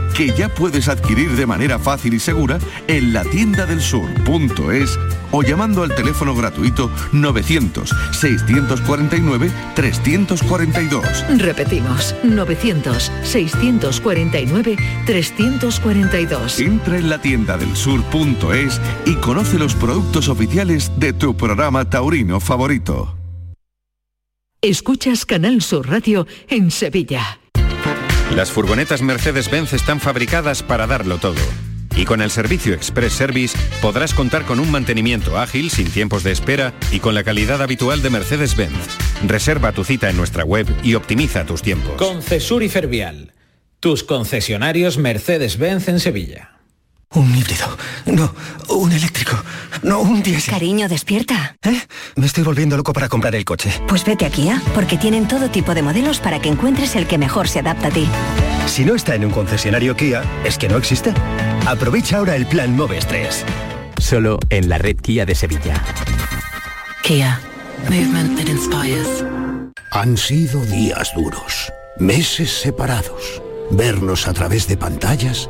[SPEAKER 9] que ya puedes adquirir de manera fácil y segura en la tienda del sur.es o llamando al teléfono gratuito 900-649-342.
[SPEAKER 4] Repetimos, 900-649-342.
[SPEAKER 9] Entra en la tienda del sur.es y conoce los productos oficiales de tu programa taurino favorito.
[SPEAKER 4] Escuchas Canal Sur Radio en Sevilla.
[SPEAKER 10] Las furgonetas Mercedes-Benz están fabricadas para darlo todo. Y con el servicio Express Service podrás contar con un mantenimiento ágil, sin tiempos de espera y con la calidad habitual de Mercedes-Benz. Reserva tu cita en nuestra web y optimiza tus tiempos.
[SPEAKER 11] Concesur y Fervial, tus concesionarios Mercedes-Benz en Sevilla.
[SPEAKER 12] Un híbrido. No, un eléctrico. No, un diésel.
[SPEAKER 13] Cariño, despierta.
[SPEAKER 12] ¿Eh? Me estoy volviendo loco para comprar el coche.
[SPEAKER 13] Pues vete a Kia, porque tienen todo tipo de modelos para que encuentres el que mejor se adapta a ti.
[SPEAKER 12] Si no está en un concesionario Kia, es que no existe. Aprovecha ahora el plan Moves 3.
[SPEAKER 14] Solo en la red Kia de Sevilla.
[SPEAKER 4] Kia, movement that inspires.
[SPEAKER 15] Han sido días duros, meses separados, vernos a través de pantallas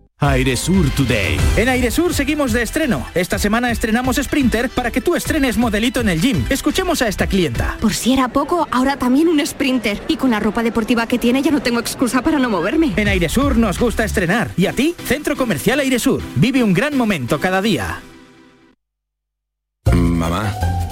[SPEAKER 14] Airesur Today.
[SPEAKER 11] En Airesur seguimos de estreno. Esta semana estrenamos Sprinter para que tú estrenes modelito en el gym. Escuchemos a esta clienta.
[SPEAKER 13] Por si era poco, ahora también un sprinter. Y con la ropa deportiva que tiene ya no tengo excusa para no moverme.
[SPEAKER 11] En Airesur nos gusta estrenar. ¿Y a ti? Centro Comercial Airesur. Vive un gran momento cada día.
[SPEAKER 16] Mamá,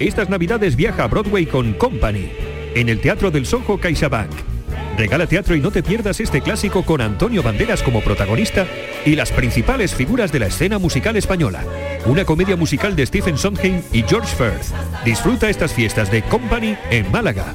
[SPEAKER 17] Estas navidades viaja a Broadway con Company, en el Teatro del Soho CaixaBank. Regala teatro y no te pierdas este clásico con Antonio Banderas como protagonista y las principales figuras de la escena musical española. Una comedia musical de Stephen Sondheim y George Firth. Disfruta estas fiestas de Company en Málaga.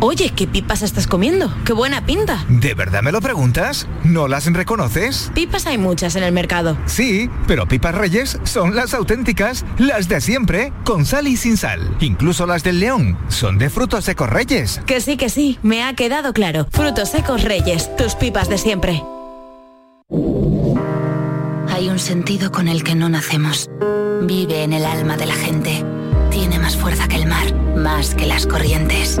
[SPEAKER 18] Oye, ¿qué pipas estás comiendo? ¡Qué buena pinta!
[SPEAKER 5] ¿De verdad me lo preguntas? ¿No las reconoces?
[SPEAKER 18] Pipas hay muchas en el mercado.
[SPEAKER 5] Sí, pero pipas reyes son las auténticas, las de siempre, con sal y sin sal. Incluso las del león son de frutos secos reyes.
[SPEAKER 18] Que sí, que sí, me ha quedado claro. Frutos secos reyes, tus pipas de siempre.
[SPEAKER 14] Hay un sentido con el que no nacemos. Vive en el alma de la gente. Tiene más fuerza que el mar, más que las corrientes.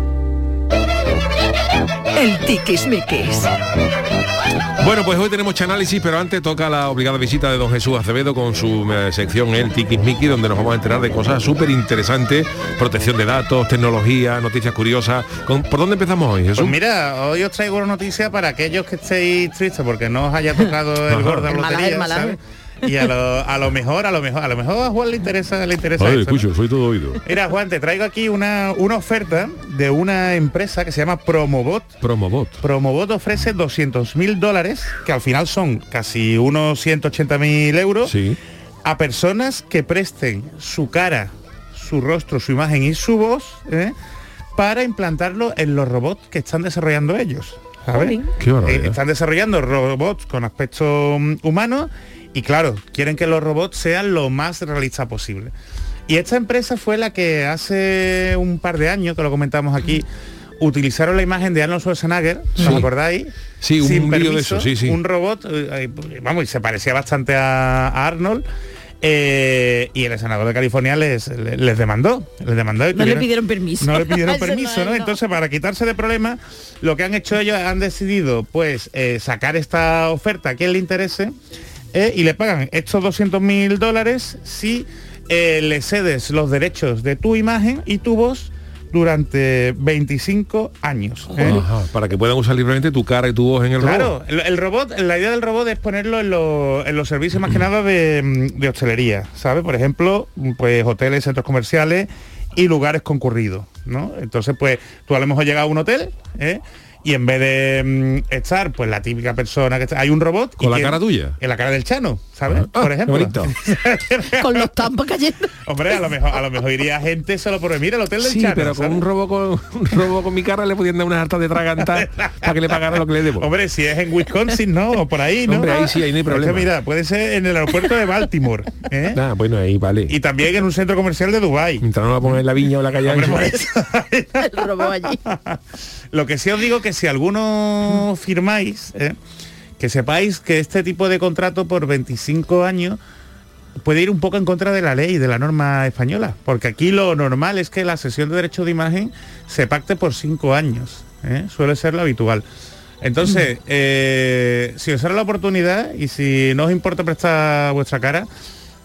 [SPEAKER 4] El tiquismiquis.
[SPEAKER 2] Bueno, pues hoy tenemos análisis, pero antes toca la obligada visita de don Jesús Acevedo con su eh, sección El Tiquismiqui, donde nos vamos a enterar de cosas súper interesantes, protección de datos, tecnología, noticias curiosas. Con- ¿Por dónde empezamos hoy, Jesús?
[SPEAKER 7] Pues mira, hoy os traigo una noticia para aquellos que estéis tristes porque no os haya tocado el gordo de
[SPEAKER 6] El
[SPEAKER 7] la
[SPEAKER 6] malaje,
[SPEAKER 7] lotería,
[SPEAKER 6] el malaje.
[SPEAKER 7] ¿sabes? Y a lo, a lo mejor, a lo mejor, a lo mejor a Juan le interesa, le interesa
[SPEAKER 8] escucho, soy todo oído.
[SPEAKER 7] Mira, Juan, te traigo aquí una, una oferta de una empresa que se llama Promobot.
[SPEAKER 8] Promobot.
[SPEAKER 7] Promobot ofrece 200 mil dólares, que al final son casi unos 180 mil euros, a personas que presten su cara, su rostro, su imagen y su voz ¿eh? para implantarlo en los robots que están desarrollando ellos. Eh, están desarrollando robots con aspecto mm, humano y claro, quieren que los robots sean lo más realistas posible. Y esta empresa fue la que hace un par de años, que lo comentamos aquí, utilizaron la imagen de Arnold Schwarzenegger,
[SPEAKER 2] Sí.
[SPEAKER 7] ¿os acordáis?
[SPEAKER 2] Sí, un
[SPEAKER 7] Sin
[SPEAKER 2] vídeo de
[SPEAKER 7] permiso,
[SPEAKER 2] eso, sí, sí.
[SPEAKER 7] Un robot, eh, eh, vamos, y se parecía bastante a, Arnold. eh, y el senador de California les, les, les demandó. Les demandó y
[SPEAKER 6] No le pidieron permiso.
[SPEAKER 7] no le pidieron permiso,
[SPEAKER 6] no.
[SPEAKER 7] Entonces, para quitarse de problemas, lo que han hecho ellos han decidido, pues, eh, sacar esta oferta a quien le interese eh, y le pagan estos 200 mil dólares si eh, le cedes los derechos de tu imagen y tu voz durante 25 años. ¿eh?
[SPEAKER 2] Ajá, para que puedan usar libremente tu cara y tu voz en el
[SPEAKER 7] Claro,
[SPEAKER 2] robot.
[SPEAKER 7] el, el robot, la idea del robot es ponerlo en, los- en los servicios más que nada de, mm, de hostelería, ¿sabes? Por ejemplo, pues hoteles, centros comerciales y lugares concurridos, ¿no? Entonces, pues tú a lo mejor llegas a un hotel, ¿eh? Y en vez de mm, estar, pues la típica persona que está, hay un robot.
[SPEAKER 2] ¿Con
[SPEAKER 7] y
[SPEAKER 2] la cara tuya?
[SPEAKER 7] En la cara del Chano, ¿sabes?
[SPEAKER 2] Ah,
[SPEAKER 7] Por
[SPEAKER 2] qué
[SPEAKER 7] ejemplo.
[SPEAKER 6] Con los tampos cayendo.
[SPEAKER 7] Hombre, a lo mejor, a lo mejor iría gente solo por mira el hotel del
[SPEAKER 2] Sí,
[SPEAKER 7] Chano.
[SPEAKER 2] pero con un robo con un robo con mi cara le podían dar unas hartas de tragantar para que le pagara lo que le debo.
[SPEAKER 7] Hombre, si es en Wisconsin, ¿no? O por ahí, ¿no?
[SPEAKER 2] Hombre, ahí sí, ahí no hay
[SPEAKER 7] Es que
[SPEAKER 2] problema.
[SPEAKER 7] mira, puede ser en el aeropuerto de Baltimore. ¿eh?
[SPEAKER 2] Ah, bueno, ahí vale.
[SPEAKER 7] Y también en un centro comercial de Dubai.
[SPEAKER 2] Mientras no la pongan en la viña o la calle
[SPEAKER 7] Hombre, por.
[SPEAKER 6] El robot allí.
[SPEAKER 7] Lo que sí os digo que si alguno firmáis, ¿eh? que sepáis que este tipo de contrato por 25 años puede ir un poco en contra de la ley, de la norma española, porque aquí lo normal es que la sesión de derecho de imagen se pacte por 5 años, ¿eh? suele ser lo habitual. Entonces, eh, si os sale la oportunidad y si no os importa prestar vuestra cara,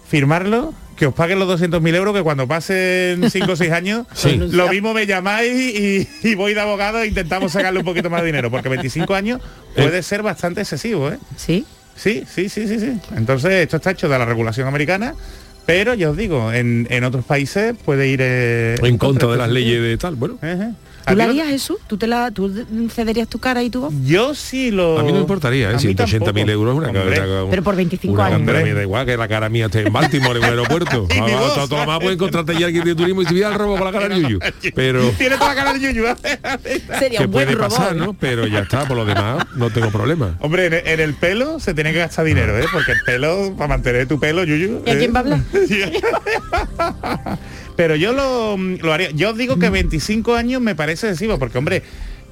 [SPEAKER 7] firmarlo, que os paguen los 200.000 euros, que cuando pasen 5 o 6 años,
[SPEAKER 2] Sí.
[SPEAKER 7] lo mismo me llamáis y, y voy de abogado e intentamos sacarle un poquito más de dinero, porque 25 años puede ser bastante excesivo, ¿eh?
[SPEAKER 6] Sí.
[SPEAKER 7] Sí, sí, sí, sí, sí. Entonces, esto está hecho de la regulación americana, pero ya os digo, en, en otros países puede ir eh,
[SPEAKER 2] En contra de las leyes de tal, bueno.
[SPEAKER 6] ¿Tú la harías, Jesús? ¿Tú, te la, ¿Tú cederías tu cara y tu voz?
[SPEAKER 7] Yo sí lo...
[SPEAKER 2] A mí no me importaría, ¿eh?
[SPEAKER 7] mí
[SPEAKER 2] 180 mil
[SPEAKER 7] tampoco.
[SPEAKER 2] euros es una
[SPEAKER 7] Hombre.
[SPEAKER 2] cara.
[SPEAKER 6] Pero por 25
[SPEAKER 2] una
[SPEAKER 6] años.
[SPEAKER 2] cara, me da igual que la cara mía esté en Baltimore, en el aeropuerto.
[SPEAKER 7] Y mi
[SPEAKER 2] Vamos,
[SPEAKER 7] voz.
[SPEAKER 2] todo- todo lo más puede encontrarte ya alguien de turismo y si el robo con la cara de Yuyu. Pero
[SPEAKER 7] Tiene toda la cara de Yuyu. ¿eh?
[SPEAKER 6] Sería
[SPEAKER 2] que
[SPEAKER 6] un buen
[SPEAKER 2] puede
[SPEAKER 6] robot.
[SPEAKER 2] pasar, ¿no? Pero ya está, por lo demás no tengo problema.
[SPEAKER 7] Hombre, en, en el pelo se tiene que gastar dinero, ¿eh? Porque el pelo, para mantener tu pelo, Yuyu...
[SPEAKER 6] ¿Y a
[SPEAKER 7] ¿eh?
[SPEAKER 6] quién va a hablar?
[SPEAKER 7] Pero yo lo, lo haría. Yo os digo que 25 años me parece excesivo, porque hombre,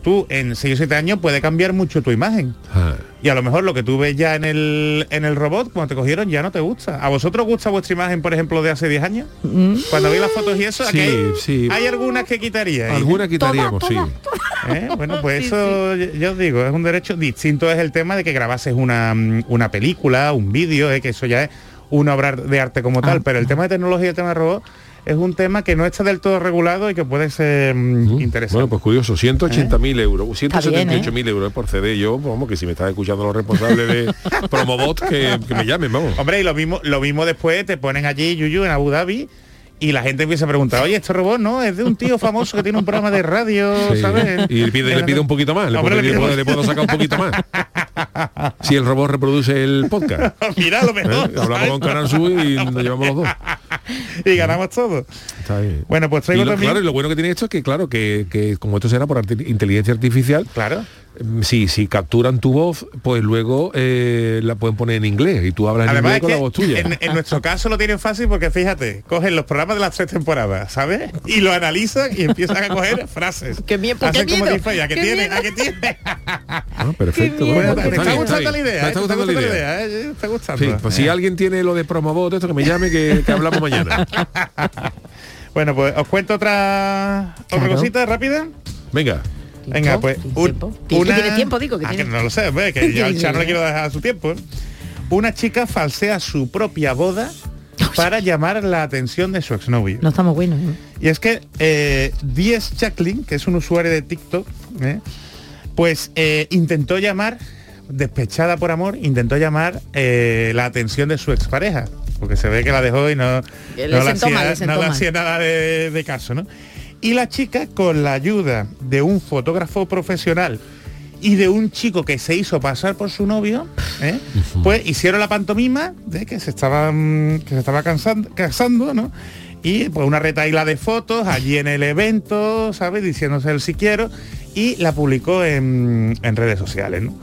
[SPEAKER 7] tú en 6 o 7 años puede cambiar mucho tu imagen.
[SPEAKER 2] Ah,
[SPEAKER 7] Y a lo mejor lo que tú ves ya en el, en el robot, cuando te cogieron, ya no te gusta. ¿A vosotros gusta vuestra imagen, por ejemplo, de hace 10 años? Cuando veis las fotos y eso, ¿a
[SPEAKER 2] Sí,
[SPEAKER 7] hay,
[SPEAKER 2] sí.
[SPEAKER 7] hay algunas que quitaría.
[SPEAKER 2] Alguna quitaríamos, sí.
[SPEAKER 7] ¿Eh? Bueno, pues eso, yo- yo os digo, es un derecho distinto es el tema de que grabases una, mm, una película, un vídeo, ¿eh? que eso ya es una obra de arte como
[SPEAKER 2] Ah,
[SPEAKER 7] tal, pero el tema de tecnología y el tema de robot es un tema que no está del todo regulado y que puede ser mm, interesante.
[SPEAKER 2] Bueno, pues curioso, 180.000 euros,
[SPEAKER 7] Está bien,
[SPEAKER 2] 178.000 euros por CD. Yo, vamos, que si me estás escuchando los responsables de Promobot, que, que me llamen, vamos.
[SPEAKER 7] Hombre, y lo mismo, lo mismo después te ponen allí Yuyu en Abu Dhabi y la gente empieza a preguntar, oye, este robot no, es de un tío famoso que tiene un programa de radio,
[SPEAKER 2] Sí.
[SPEAKER 7] ¿sabes?
[SPEAKER 2] Y le pide, le pide un poquito más, puedo-
[SPEAKER 7] le
[SPEAKER 2] puedo sacar un poquito más. Si el robot reproduce el podcast.
[SPEAKER 7] Mira, lo mejor.
[SPEAKER 2] ¿Eh? Hablamos con Canal Sur y nos llevamos los dos.
[SPEAKER 7] y ganamos todo.
[SPEAKER 2] Está bien.
[SPEAKER 7] Bueno, pues traigo
[SPEAKER 2] y lo,
[SPEAKER 7] también-
[SPEAKER 2] Claro, y lo bueno que tiene esto es que, claro, que, que como esto será por arti- inteligencia artificial,
[SPEAKER 7] claro.
[SPEAKER 2] Si, si capturan tu voz, pues luego eh, la pueden poner en inglés y tú hablas en inglés
[SPEAKER 7] es
[SPEAKER 2] con la voz tuya.
[SPEAKER 7] En, en nuestro caso lo tienen fácil porque fíjate, cogen los programas de las tres temporadas, ¿sabes? Y lo analizan y empiezan a coger frases.
[SPEAKER 6] Qué miedo, qué
[SPEAKER 7] Hacen
[SPEAKER 6] miedo, qué
[SPEAKER 7] tiene. ¿a que tiene?
[SPEAKER 2] Ah, perfecto.
[SPEAKER 7] Bueno,
[SPEAKER 2] bueno,
[SPEAKER 7] ¿te
[SPEAKER 2] está
[SPEAKER 7] está
[SPEAKER 2] bien,
[SPEAKER 7] gustando
[SPEAKER 2] está
[SPEAKER 7] la
[SPEAKER 2] bien.
[SPEAKER 7] idea? ¿eh?
[SPEAKER 2] está
[SPEAKER 7] ¿Te está
[SPEAKER 2] gustando la
[SPEAKER 7] gustando
[SPEAKER 2] idea.
[SPEAKER 7] la idea? ¿eh? Está gustando.
[SPEAKER 2] Sí, pues si alguien tiene lo de promobot, esto que me llame que, que hablamos mañana.
[SPEAKER 7] Bueno, pues os cuento otra, otra
[SPEAKER 6] Claro.
[SPEAKER 7] cosita rápida.
[SPEAKER 2] Venga.
[SPEAKER 7] Venga, pues un- una...
[SPEAKER 6] tiene tiempo, digo, que
[SPEAKER 7] Ah,
[SPEAKER 6] tiene-
[SPEAKER 7] que no lo sé, hombre, que yo al le quiero dejar su tiempo. ¿eh? Una chica falsea su propia boda para llamar la atención de su exnovio.
[SPEAKER 6] No estamos buenos. ¿eh?
[SPEAKER 7] Y es que eh, Diez Jacqueline, que es un usuario de TikTok, ¿eh? pues eh, intentó llamar, despechada por amor, intentó llamar la atención de su expareja, porque se ve que la dejó y no, no le no hacía nada de, de caso, ¿no? Y la chica, con la ayuda de un fotógrafo profesional y de un chico que se hizo pasar por su novio, ¿eh? pues hicieron la pantomima de que se estaban que se estaba cansando, casando, ¿no? Y pues una retaíla de fotos allí en el evento, ¿sabes? Diciéndose el si quiero y la publicó en, en redes sociales, ¿no?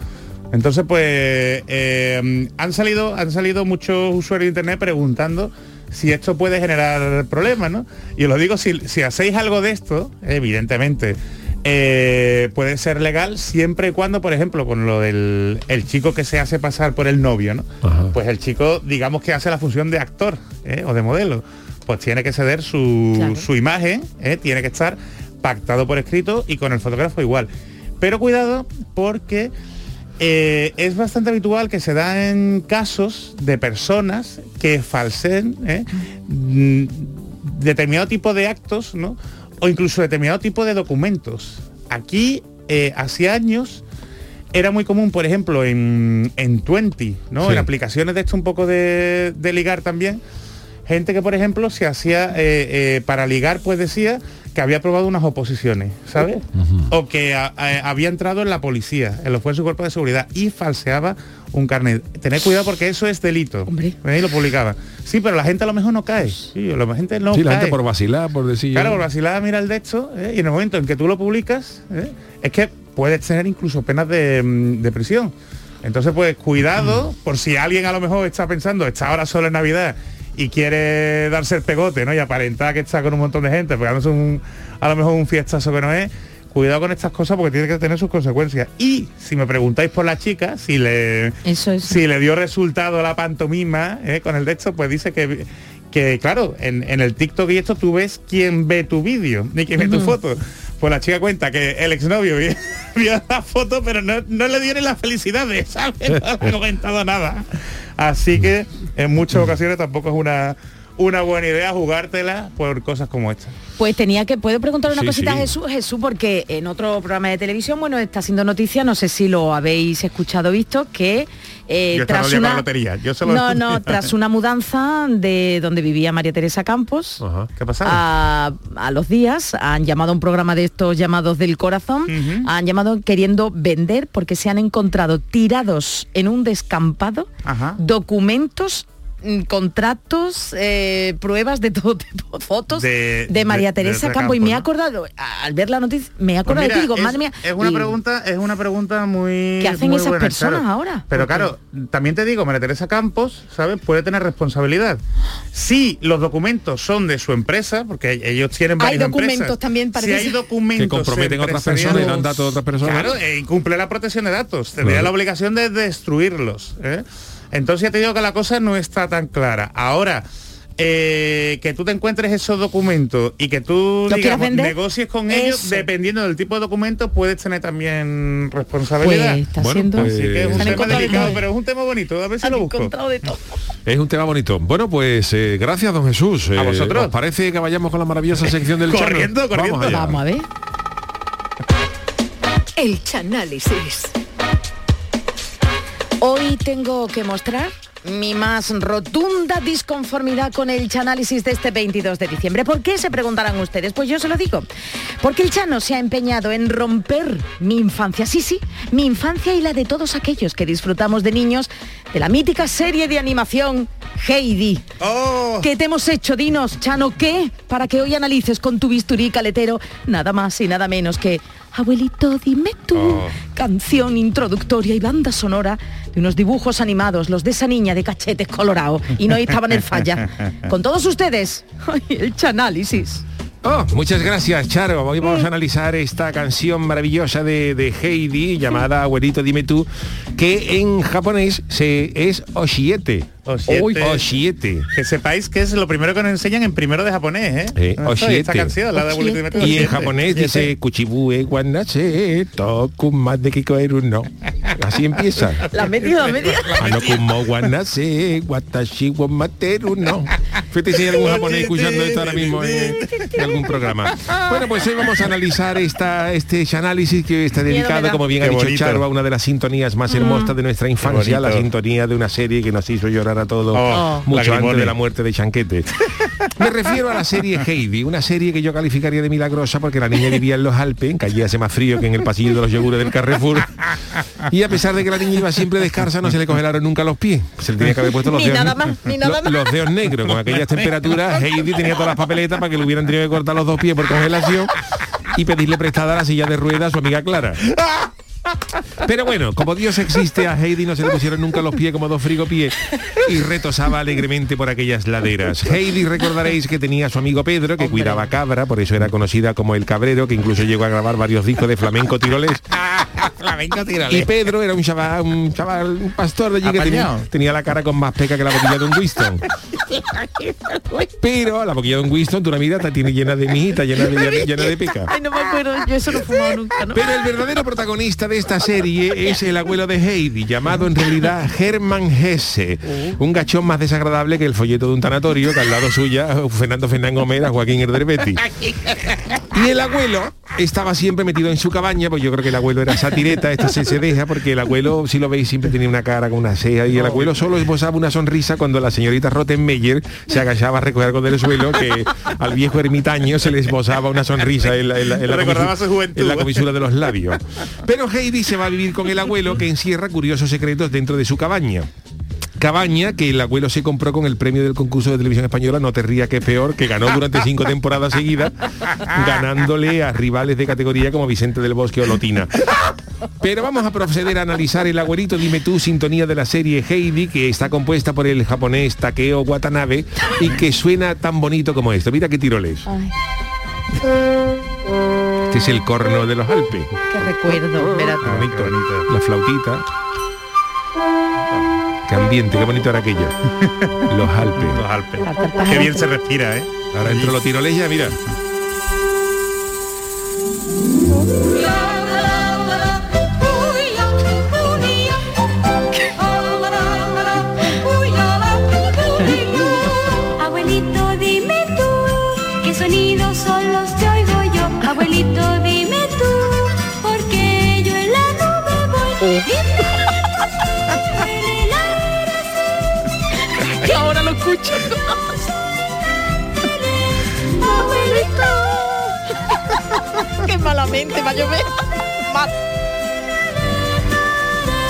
[SPEAKER 7] Entonces, pues eh, han salido han salido muchos usuarios de internet preguntando si esto puede generar problemas, ¿no? Y os lo digo, si, si hacéis algo de esto, evidentemente, eh, puede ser legal siempre y cuando, por ejemplo, con lo del el chico que se hace pasar por el novio, ¿no? Pues el chico, digamos que hace la función de actor ¿eh? o de modelo, pues tiene que ceder su,
[SPEAKER 6] Claro.
[SPEAKER 7] su imagen, ¿eh? tiene que estar pactado por escrito y con el fotógrafo igual. Pero cuidado porque eh, es bastante habitual que se dan casos de personas que falseen ¿eh? mm, determinado tipo de actos, ¿no? O incluso determinado tipo de documentos. Aquí, eh, hace años, era muy común, por ejemplo, en, en 20, ¿no?
[SPEAKER 2] Sí.
[SPEAKER 7] En aplicaciones de esto un poco de, de ligar también, gente que, por ejemplo, se hacía, eh, para ligar, pues decía que había probado unas oposiciones, ¿sabes? O que a- a- había entrado en la policía, en los fuerzas y cuerpos de seguridad, y falseaba un carnet. Tened cuidado porque eso es delito. Hombre. Y lo publicaba. Sí, pero la gente a lo mejor no cae. Sí, la gente no
[SPEAKER 2] sí, la
[SPEAKER 7] cae.
[SPEAKER 2] gente por vacilar, por decir...
[SPEAKER 7] Claro, por vacilar mira el de esto ¿eh? y en el momento en que tú lo publicas, ¿eh? es que puedes tener incluso penas de, mm, de prisión. Entonces, pues cuidado, por si alguien a lo mejor está pensando, está ahora solo en Navidad y quiere darse el pegote, ¿no? Y aparentar que está con un montón de gente, pegándose un, a lo mejor un fiestazo que no es. Cuidado con estas cosas porque tiene que tener sus consecuencias. Y si me preguntáis por la chica, si le, si le dio resultado la pantomima ¿eh? con el de esto, pues dice que, que claro, en, en el TikTok y esto tú ves quién ve tu vídeo, ni quién ve tu foto. Pues la chica cuenta que el exnovio vio, vio la foto, pero no, no le dieron las felicidades, ¿sabes? No le ha comentado nada. Así que en muchas ocasiones tampoco es una, una buena idea jugártela por cosas como esta.
[SPEAKER 6] Pues tenía que, puedo preguntar una
[SPEAKER 7] Sí,
[SPEAKER 6] cosita
[SPEAKER 7] sí.
[SPEAKER 6] a Jesús, Jesús, porque en otro programa de televisión, bueno, está haciendo noticia, no sé si lo habéis escuchado o visto, que eh,
[SPEAKER 7] Yo
[SPEAKER 6] tras
[SPEAKER 7] la
[SPEAKER 6] una
[SPEAKER 7] lotería. Yo
[SPEAKER 6] no, no, tras una mudanza de donde vivía María Teresa Campos, a, a los días han llamado a un programa de estos llamados del corazón, han llamado queriendo vender porque se han encontrado tirados en un descampado documentos contratos, eh, pruebas de todo tipo, fotos
[SPEAKER 7] De-
[SPEAKER 6] de, María
[SPEAKER 7] de- de
[SPEAKER 6] Teresa
[SPEAKER 7] Teresa
[SPEAKER 6] Campo y
[SPEAKER 7] Campos,
[SPEAKER 6] me he acordado, a- al ver la noticia, me he
[SPEAKER 7] Pues
[SPEAKER 6] acordado de ti, digo,
[SPEAKER 7] es,
[SPEAKER 6] madre mía.
[SPEAKER 7] es una
[SPEAKER 6] y-
[SPEAKER 7] pregunta, es una pregunta muy.
[SPEAKER 6] ¿Qué hacen
[SPEAKER 7] muy
[SPEAKER 6] esas
[SPEAKER 7] buena,
[SPEAKER 6] personas
[SPEAKER 7] claro.
[SPEAKER 6] ahora?
[SPEAKER 7] Pero claro, también te digo, María Teresa Campos, ¿sabes? Puede tener responsabilidad. Si los documentos son de su empresa, porque ellos tienen
[SPEAKER 6] Hay
[SPEAKER 7] varias
[SPEAKER 6] documentos
[SPEAKER 7] empresas.
[SPEAKER 6] también,
[SPEAKER 7] Si
[SPEAKER 6] parece
[SPEAKER 7] hay documentos
[SPEAKER 2] Que comprometen a otras personas y dan datos de otras personas.
[SPEAKER 7] Claro, e incumple la protección de datos. Tendría
[SPEAKER 2] Claro.
[SPEAKER 7] la obligación de destruirlos. ¿eh? Entonces ya te digo que la cosa no está tan clara. Ahora, eh, que tú te encuentres esos documentos y que tú
[SPEAKER 6] ¿Lo quieras
[SPEAKER 7] digamos, negocies con ellos, dependiendo del tipo de documento, puedes tener también responsabilidad.
[SPEAKER 6] Pues está siendo-
[SPEAKER 7] Así que es un tema
[SPEAKER 6] de
[SPEAKER 7] delicado, pero es un tema bonito. A ver si lo busco.
[SPEAKER 6] encontrado de todo.
[SPEAKER 2] Es un tema bonito. Bueno, pues eh, gracias, don Jesús.
[SPEAKER 7] A
[SPEAKER 2] Eh,
[SPEAKER 7] vosotros.
[SPEAKER 2] ¿os parece que vayamos con la maravillosa sección del Chano?
[SPEAKER 7] Corriendo, corriendo.
[SPEAKER 2] Vamos allá.
[SPEAKER 6] Vamos a ver.
[SPEAKER 4] El Chanálisis.
[SPEAKER 6] Hoy tengo que mostrar mi más rotunda disconformidad con el Chanálisis de este 22 de diciembre. ¿Por qué se preguntarán ustedes? Pues yo se lo digo. Porque el Chano se ha empeñado en romper mi infancia. Sí, sí, mi infancia y la de todos aquellos que disfrutamos de niños de la mítica serie de animación Heidi. ¿Qué te hemos hecho, dinos, Chano? ¿Qué? Para que hoy analices con tu bisturí caletero nada más y nada menos que Abuelito, dime tú, canción introductoria y banda sonora de unos dibujos animados, los de esa niña de cachetes colorados. Y no estaban en falla. Con todos ustedes, el chanálisis.
[SPEAKER 2] Oh, muchas gracias, Charo. Hoy vamos a analizar esta canción maravillosa de, de Heidi llamada Abuelito Dime Tú, que en japonés se es Oshiete.
[SPEAKER 7] Oshiete.
[SPEAKER 2] Oshiete.
[SPEAKER 7] Que sepáis que es lo primero que nos enseñan en primero de japonés, ¿eh?
[SPEAKER 2] Eh,
[SPEAKER 7] Esta canción, la de
[SPEAKER 2] Y en japonés dice Kuchibue Guanache Toku más de Kikoeru no. Así empieza.
[SPEAKER 6] La media, la media.
[SPEAKER 2] Anokumo Guanase Watashi wa Materu no. Fíjate si hay algún japonés escuchando esto ahora mismo en, en algún programa. Bueno, pues hoy vamos a analizar esta, este análisis que está dedicado, como bien
[SPEAKER 7] Qué
[SPEAKER 2] ha dicho
[SPEAKER 7] bonito.
[SPEAKER 2] Charo, a una de las sintonías más hermosas de nuestra infancia, la sintonía de una serie que nos hizo llorar a todos
[SPEAKER 7] Oh,
[SPEAKER 2] mucho
[SPEAKER 7] lagrimones.
[SPEAKER 2] antes de la muerte de Chanquete. Me refiero a la serie Heidi, una serie que yo calificaría de milagrosa porque la niña vivía en los Alpes, que allí hace más frío que en el pasillo de los yogures del Carrefour. Y a pesar de que la niña iba siempre descalza, no se le congelaron nunca los pies. Se le tenía que haber puesto los
[SPEAKER 6] Ni
[SPEAKER 2] dedos.
[SPEAKER 6] nada más, ni nada
[SPEAKER 2] lo-
[SPEAKER 6] más.
[SPEAKER 2] los dedos negros. Con aquellas temperaturas, Heidi tenía todas las papeletas para que le hubieran tenido que cortar los dos pies por congelación y pedirle prestada la silla de ruedas a su amiga Clara. Pero bueno, como Dios existe, a Heidi no se le pusieron nunca los pies como dos frigopiés y retosaba alegremente por aquellas laderas. Heidi recordaréis que tenía a su amigo Pedro, que cuidaba cabra, por eso era conocida como el cabrero, que incluso llegó a grabar varios discos de flamenco tirolés.
[SPEAKER 7] Flamenco
[SPEAKER 2] Y Pedro era un chaval, un chaval, un pastor de allí que tenía, tenía la cara con más peca que la boquilla de un Winston. Pero la boquilla de un Winston, tú la miras, está tiene llena de mijita, llena de, llena, llena de peca.
[SPEAKER 6] Ay, no me acuerdo, yo eso no he fumado nunca, ¿no?
[SPEAKER 2] Pero el verdadero protagonista de esta serie es el abuelo de Heidi, llamado en realidad Hermann Hesse, un gachón más desagradable que el folleto de un tanatorio, que al lado suya Fernando Fernán Gómez, Joaquín Herderbetti. Y el abuelo estaba siempre metido en su cabaña, pues yo creo que el abuelo era satireta, esto se, se deja, porque el abuelo, si lo veis, siempre tenía una cara con una ceja, y el abuelo solo esbozaba una sonrisa cuando la señorita Rottenmeier se agachaba a recoger algo del suelo, que al viejo ermitaño se le esbozaba una sonrisa en la, en la- en la
[SPEAKER 7] Recordaba
[SPEAKER 2] comisura-
[SPEAKER 7] su juventud.
[SPEAKER 2] en la comisura de los labios. Pero Heidi se va a vivir con el abuelo que encierra curiosos secretos dentro de su cabaña. Cabaña que el abuelo se compró con el premio del concurso de televisión española No te ría que peor, que ganó durante cinco temporadas seguidas, ganándole a rivales de categoría como Vicente del Bosque o Lotina. Pero vamos a proceder a analizar el abuelito Dime tú, sintonía de la serie Heidi, que está compuesta por el japonés Takeo Watanabe y que suena tan bonito como esto. Mira qué tiroles. Este es el corno de los Alpes.
[SPEAKER 6] Qué recuerdo, espérate.
[SPEAKER 2] Bonito, La flautita. Qué ambiente, qué bonito era aquello. Los Alpes.
[SPEAKER 7] Los Alpes. Qué bien se respira, ¿eh?
[SPEAKER 2] Ahora dentro los tiroles ya, mira.
[SPEAKER 6] Malamente va a llover.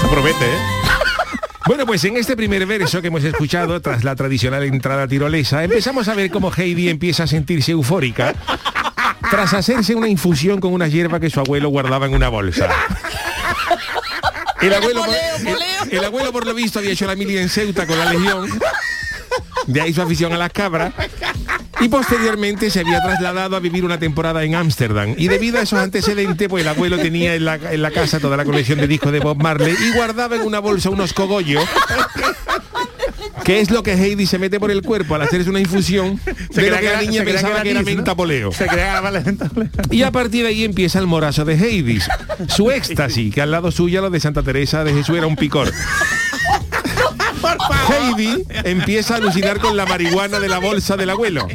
[SPEAKER 7] Se promete, ¿eh?
[SPEAKER 2] Bueno, pues en este primer verso que hemos escuchado, tras la tradicional entrada tirolesa, empezamos a ver cómo Heidi empieza a sentirse eufórica tras hacerse una infusión con una hierba que su abuelo guardaba en una bolsa. El abuelo, el abuelo, por lo visto, había hecho la mili en Ceuta con la Legión. De ahí su afición a las cabras. Y posteriormente se había trasladado a vivir una temporada en Ámsterdam. Y debido a esos antecedentes, pues el abuelo tenía en la, en la casa toda la colección de discos de Bob Marley y guardaba en una bolsa unos cogollos. Que es lo que Heidi se mete por el cuerpo al hacerse una infusión de lo que la niña pensaba que era menta poleo.
[SPEAKER 7] Se crea vale, menta poleo.
[SPEAKER 2] Y a partir de ahí empieza el morazo de Heidi. Su éxtasis, que al lado suya lo de Santa Teresa de Jesús era un picor. Heidi empieza a alucinar con la marihuana de la bolsa del abuelo.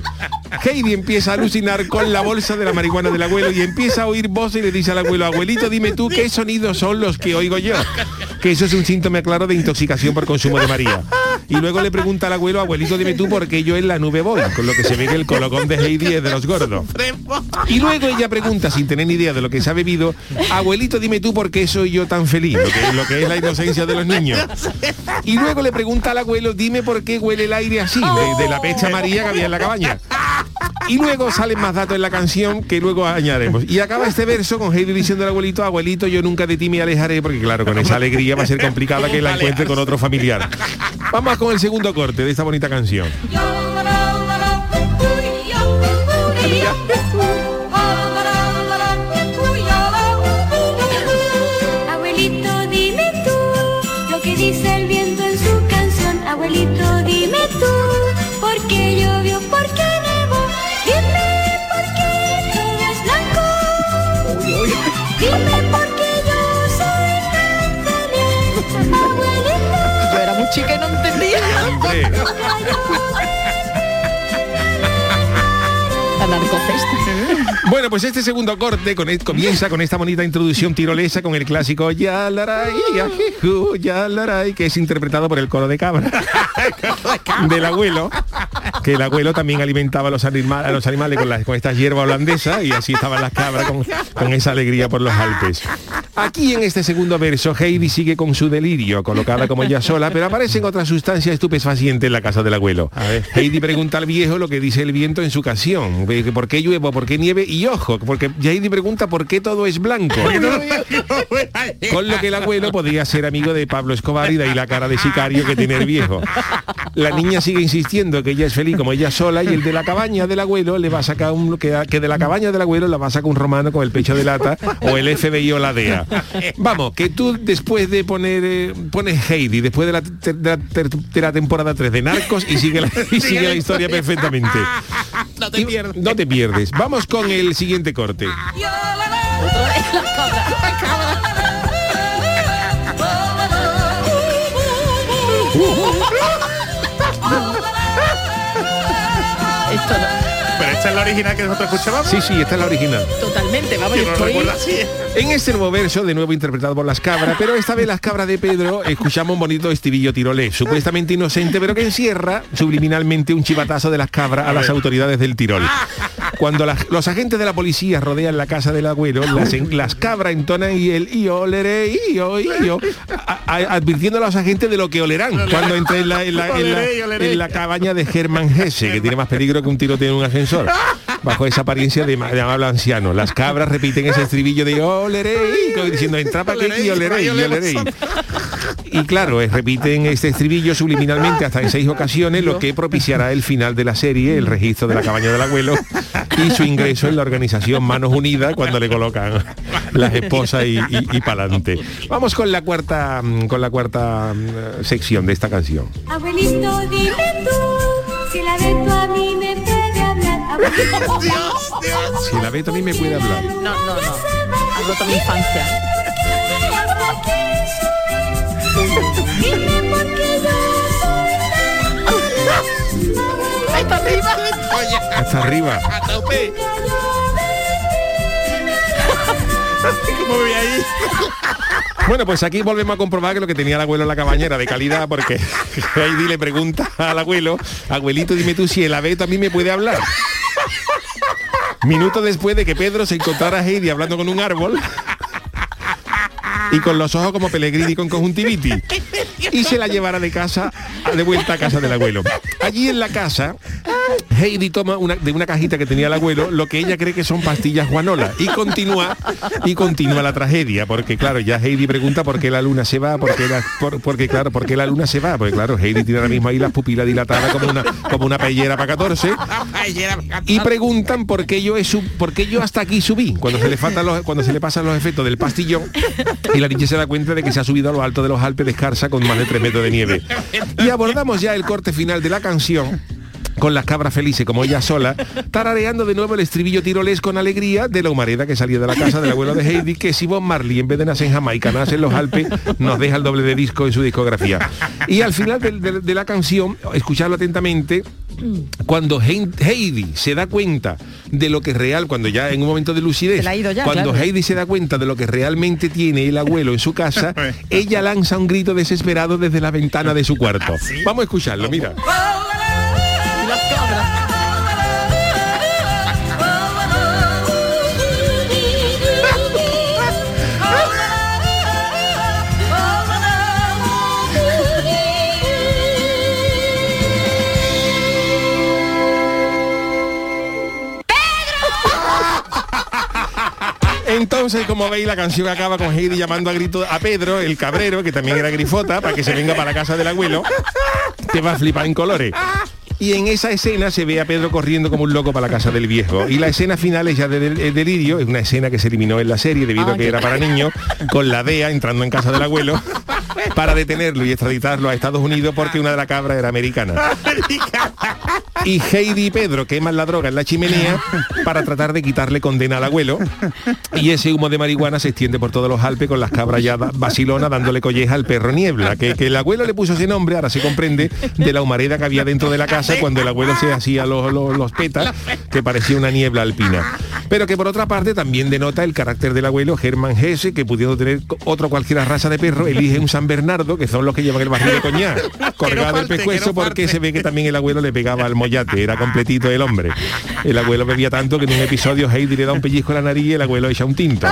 [SPEAKER 2] Heidi empieza a alucinar con la bolsa de la marihuana del abuelo y empieza a oír voces y le dice al abuelo, abuelito, dime tú qué sonidos son los que oigo yo. Que eso es un síntoma claro de intoxicación por consumo de María. Y luego le pregunta al abuelo, abuelito, dime tú por qué yo en la nube voy, con lo que se ve que el colocón de Heidi es de los gordos. Y luego ella pregunta, sin tener ni idea de lo que se ha bebido, abuelito, dime tú por qué soy yo tan feliz, lo que, lo que es la inocencia de los niños. Y luego le pregunta al abuelo, dime por qué huele el aire así, de, de la pecha María que había en la cabaña. Y luego salen más datos en la canción que luego añadiremos. Y acaba este verso con Heidi diciendo al abuelito, abuelito, yo nunca de ti me alejaré, porque claro, con esa alegría va a ser complicada que la encuentre con otro familiar. Vamos con el segundo corte de esta bonita canción. Bueno, pues este segundo corte con e- comienza con esta bonita introducción tirolesa con el clásico Ya laray, ya laray, que es interpretado por el coro de cabra. Del abuelo, que el abuelo también alimentaba a los, anima- a los animales con, las- con esta hierba holandesa y así estaban las cabras con, con esa alegría por los Alpes. Aquí en este segundo verso, Heidi sigue con su delirio, colocada como ella sola, pero aparecen otras sustancias estupefacientes en la casa del abuelo. Heidi pregunta al viejo lo que dice el viento en su canción. ¿Por qué llueve? ¿Por qué nieve? Y ojo, porque Heidi pregunta por qué todo es blanco. Con lo que el abuelo podría ser amigo de Pablo Escobar y de ahí la cara de sicario que tiene el viejo. La niña sigue insistiendo que ella es feliz como ella sola y el de la cabaña del abuelo le va a sacar un que, que de la cabaña del abuelo la va a sacar un romano con el pecho de lata o el FBI o la DEA. Vamos, que tú después de poner eh, pones Heidi después de la, ter- de la ter- de la temporada 3 de Narcos y sigue la, y sigue la historia perfectamente.
[SPEAKER 7] No te pierdas.
[SPEAKER 2] No te pierdes. Vamos con el siguiente corte.
[SPEAKER 7] Esta es la original que nosotros escuchábamos.
[SPEAKER 2] Sí, sí, esta es la original.
[SPEAKER 6] Totalmente, vamos,
[SPEAKER 7] Yo
[SPEAKER 6] yo
[SPEAKER 7] no
[SPEAKER 6] estoy...
[SPEAKER 7] recuerdo así.
[SPEAKER 2] En este nuevo verso, de nuevo interpretado por las cabras, pero esta vez las cabras de Pedro, escuchamos un bonito estribillo tirolés, supuestamente inocente, pero que encierra subliminalmente un chivatazo de las cabras a las autoridades del Tirol. Cuando las- los agentes de la policía rodean la casa del abuelo, las, en- las cabras entonan y el y oleré, y yo, y yo, advirtiendo a los agentes de lo que olerán cuando entre en la, en la- en la cabaña de Germán Hesse, que tiene más peligro que un tiroteo en un ascensor, bajo esa apariencia de, de amable anciano. Las cabras repiten ese estribillo de oleré, como diciendo, entra para aquí y oleré, y oleré. Y claro, eh, repiten este estribillo subliminalmente hasta en seis ocasiones, lo que propiciará el final de la serie, el registro de la cabaña del abuelo y su ingreso en la organización Manos Unidas cuando le colocan las esposas y, y, pa'lante. Vamos con la cuarta mm, con la cuarta mm, sección de esta canción.
[SPEAKER 19] Abuelito, dime tú si la de tú a mí me
[SPEAKER 7] Dios, Dios.
[SPEAKER 2] Si la Beto a mí me puede hablar.
[SPEAKER 6] No, no, no. Ha roto mi infancia. Está arriba.
[SPEAKER 2] Hasta arriba.
[SPEAKER 7] A tope. ¿Cómo voy ahí?
[SPEAKER 2] Bueno, pues aquí volvemos a comprobar que lo que tenía el abuelo en la cabaña era de calidad porque Heidi le pregunta al abuelo, abuelito, dime tú si el abeto a mí me puede hablar. Minutos después de que Pedro se encontrara a Heidi hablando con un árbol y con los ojos como Pellegrini con conjuntivitis y se la llevara de casa de vuelta a casa del abuelo. Allí en la casa Heidi toma una, de una cajita que tenía el abuelo lo que ella cree que son pastillas guanola. Y continúa y continúa la tragedia porque claro ya Heidi pregunta por qué la luna se va porque la, por- porque claro por qué la luna se va. Porque claro Heidi tiene ahora mismo ahí las pupilas dilatadas como una como una pellera para 14 y preguntan por qué yo sub- por qué yo hasta aquí subí cuando se le faltan los cuando se le pasan los efectos del pastillón y la niña se da cuenta de que se ha subido a lo alto de los Alpes de Escarza con más de 3 metros de nieve. Y abordamos ya el corte final de la canción con las cabras felices como ella sola, tarareando de nuevo el estribillo tirolés con alegría de la humareda que salía de la casa del abuelo de Heidi, que si Bob Marley en vez de nacer en Jamaica, nace en los Alpes, nos deja el doble de disco en su discografía. Y al final de, de- de la canción, escucharlo atentamente, cuando Heidi se da cuenta de lo que es real, cuando ya en un momento de lucidez,
[SPEAKER 6] Se la ha ido ya,
[SPEAKER 2] cuando
[SPEAKER 6] claro.
[SPEAKER 2] Heidi se da cuenta de lo que realmente tiene el abuelo en su casa, ella lanza un grito desesperado desde la ventana de su cuarto. Vamos a escucharlo, mira. Entonces, como veis, la canción acaba con Heidi llamando a grito a Pedro, el cabrero, que también era grifota, para que se venga para la casa del abuelo. Te va a flipar en colores. Y en esa escena se ve a Pedro corriendo como un loco para la casa del viejo. Y la escena final es ya de, del- el delirio, es una escena que se eliminó en la serie debido a que era para niños, con la DEA entrando en casa del abuelo para detenerlo y extraditarlo a Estados Unidos porque una de las cabras era americana. Y Heidi y Pedro queman la droga en la chimenea para tratar de quitarle condena al abuelo. Y ese humo de marihuana se extiende por todos los Alpes con las cabras ya vacilona dándole colleja al perro niebla. Que, que el abuelo le puso ese nombre, ahora se comprende, de la humareda que había dentro de la casa cuando el abuelo se hacía los, los, los petas, que parecía una niebla alpina. Pero que por otra parte también denota el carácter del abuelo Germán Gese, que pudiendo tener otro cualquiera raza de perro, elige un San Bernardo, que son los que llevan el barril de coñac, colgado del
[SPEAKER 7] que
[SPEAKER 2] pescuezo porque se ve que también el abuelo le pegaba al era completito el hombre. El abuelo bebía tanto que en un episodio Heidi le da un pellizco a la nariz y el abuelo echa un tinto.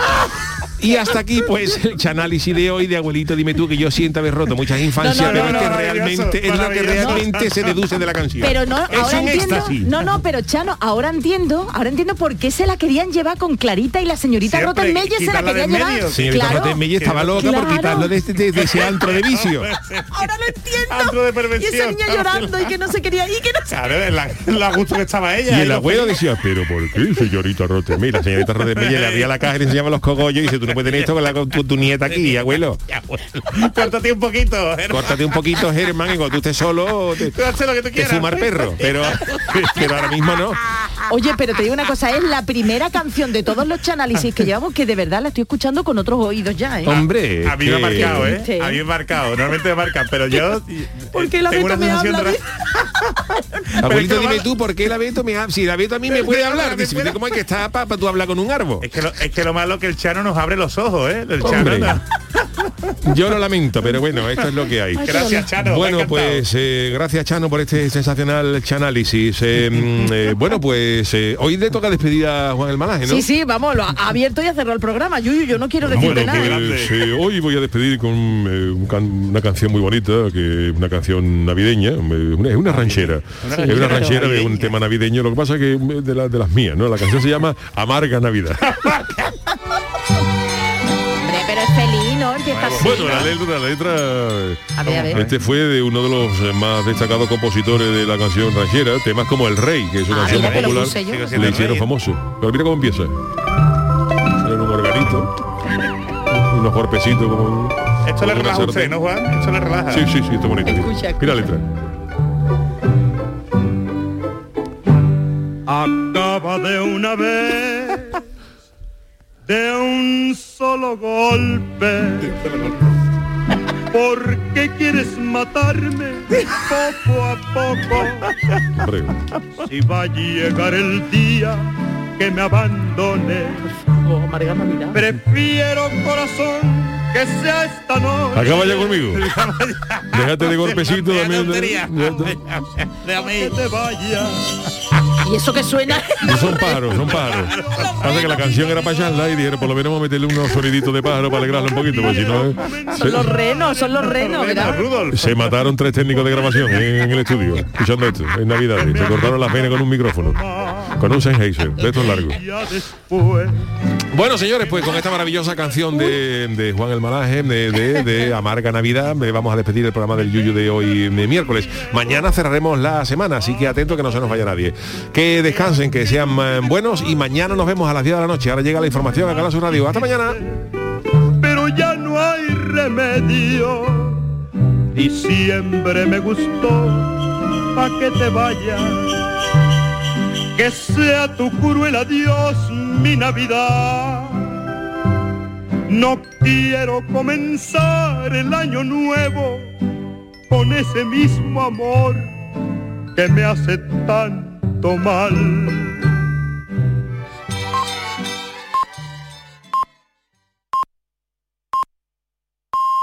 [SPEAKER 2] Y hasta aquí pues el chanálisis de hoy de abuelito dime tú que yo siento haber roto muchas infancias,
[SPEAKER 6] No, no,
[SPEAKER 2] pero
[SPEAKER 6] no,
[SPEAKER 2] es que
[SPEAKER 6] no,
[SPEAKER 2] realmente es lo que realmente se deduce de la canción.
[SPEAKER 6] Pero no,
[SPEAKER 2] es
[SPEAKER 6] ahora
[SPEAKER 2] un
[SPEAKER 6] entiendo,
[SPEAKER 2] éxtasis.
[SPEAKER 6] no, no, pero Chano, ahora entiendo, ahora entiendo por qué se la querían llevar con Clarita y la señorita
[SPEAKER 2] Siempre,
[SPEAKER 6] Rottenmeier se la querían llevar.
[SPEAKER 2] Señorita
[SPEAKER 6] Claro.
[SPEAKER 2] Rottenmeier estaba loca por
[SPEAKER 6] Claro.
[SPEAKER 2] quitarlo de, este- de- de ese antro de vicio.
[SPEAKER 6] Ahora lo entiendo.
[SPEAKER 7] Antro de
[SPEAKER 6] y esa niña llorando y que no se quería ir, que no se
[SPEAKER 7] Claro, la, la gusto que estaba ella.
[SPEAKER 8] Y el
[SPEAKER 7] lo
[SPEAKER 8] abuelo decía, pero ¿por qué, señorita Rote?
[SPEAKER 2] Mira, señorita Rodemella le abría la caja y le enseñaba los cogollos y dice, tú no puedes tener esto con, la, con tu, tu nieta aquí, abuelo.
[SPEAKER 7] Córtate un poquito. Germán.
[SPEAKER 2] Córtate un poquito, Germán, y cuando tú estés solo, te,
[SPEAKER 7] Tú haces lo que tú quieras.
[SPEAKER 2] el perro. Pero, pero ahora mismo no.
[SPEAKER 6] Oye, pero te digo una cosa, es la primera canción de todos los chanálisis que llevamos que de verdad la estoy escuchando con otros oídos ya, ¿eh?
[SPEAKER 2] Hombre,
[SPEAKER 7] A mí me ha marcado, ¿eh? A mí me ha marcado. Normalmente me marcan, pero yo
[SPEAKER 6] Porque la
[SPEAKER 7] tengo una
[SPEAKER 6] me habla
[SPEAKER 7] de...
[SPEAKER 2] Abuelito,
[SPEAKER 7] es
[SPEAKER 2] dime tú, ¿por qué la Beto me ha- Si la Beto a mí me puede hablar, dice,
[SPEAKER 7] puede-
[SPEAKER 2] ¿cómo hay que estar para tú hablar con un árbol?
[SPEAKER 7] Es que, lo, es que lo malo que el Chano nos abre los ojos, ¿eh? El Chano
[SPEAKER 2] Yo lo lamento, pero bueno, esto es lo que hay.
[SPEAKER 7] Gracias, Chano.
[SPEAKER 2] Bueno, pues eh, gracias Chano por este sensacional chanálisis. Eh, mm, eh, bueno, pues eh, hoy le toca despedir a Juan el Malaje, ¿no?
[SPEAKER 6] Sí, sí, vamos, lo ha abierto y ha cerrado el programa. Yuyu, yo no quiero decirte
[SPEAKER 8] Bueno,
[SPEAKER 6] nada.
[SPEAKER 8] pues eh, hoy voy a despedir con eh, un can- una canción muy bonita, que una canción navideña, una- es una ranchera, es una
[SPEAKER 7] ranchera
[SPEAKER 8] de un tema navideño. Lo que pasa es que eh, de, la- de las mías, ¿no? La canción se llama Amarga Navidad. Bueno,
[SPEAKER 6] ¿no?
[SPEAKER 8] la letra, la letra.
[SPEAKER 6] A ver, a ver.
[SPEAKER 8] Este fue de uno de los eh, más destacados compositores de la canción ranchera, temas como El Rey, que es una
[SPEAKER 6] Ah,
[SPEAKER 8] canción popular, le hicieron famoso. Pero mira cómo empieza. Tiene un organito, unos golpecitos como
[SPEAKER 7] Esto le relaja a usted. ¿no, Juan? Esto le relaja.
[SPEAKER 8] Sí, sí, sí, está bonito. mira.
[SPEAKER 6] Escucha,
[SPEAKER 8] Mira la letra.
[SPEAKER 20] Acaba de una vez, de un solo golpe. ¿Por qué quieres matarme poco a poco? Si va a llegar el día que me abandone,
[SPEAKER 6] Oh,
[SPEAKER 20] prefiero corazón que sea esta noche.
[SPEAKER 8] acaba ya conmigo. Déjate de golpecito también.
[SPEAKER 20] te vayas.
[SPEAKER 6] Y eso que suena.
[SPEAKER 8] No son pájaros, son pájaros. Pasa que la canción era para echarla y dijeron, por lo menos vamos a meterle unos soniditos de pájaro para alegrarlo un poquito, porque si no... eh,
[SPEAKER 6] Son los renos, son los renos, ¿verdad?
[SPEAKER 8] Se mataron tres técnicos de grabación en, el estudio, escuchando esto, en Navidad. Se cortaron las venas con un micrófono, con un Sennheiser, de estos largos.
[SPEAKER 2] Bueno, señores, pues con esta maravillosa canción de, Juan el Malaje, de, Amarga Navidad, vamos a despedir el programa del Yuyu de hoy de miércoles. Mañana cerraremos la semana, así que atento que no se nos vaya nadie. Que descansen, que sean eh, buenos y mañana nos vemos a las 10 de la noche. Ahora llega la información a su radio. Hasta mañana.
[SPEAKER 20] pero ya no hay remedio. Y siempre me gustó pa' que te vayas. Que sea tu cruel adiós mi Navidad. No quiero comenzar el año nuevo con ese mismo amor que me hace tanto mal.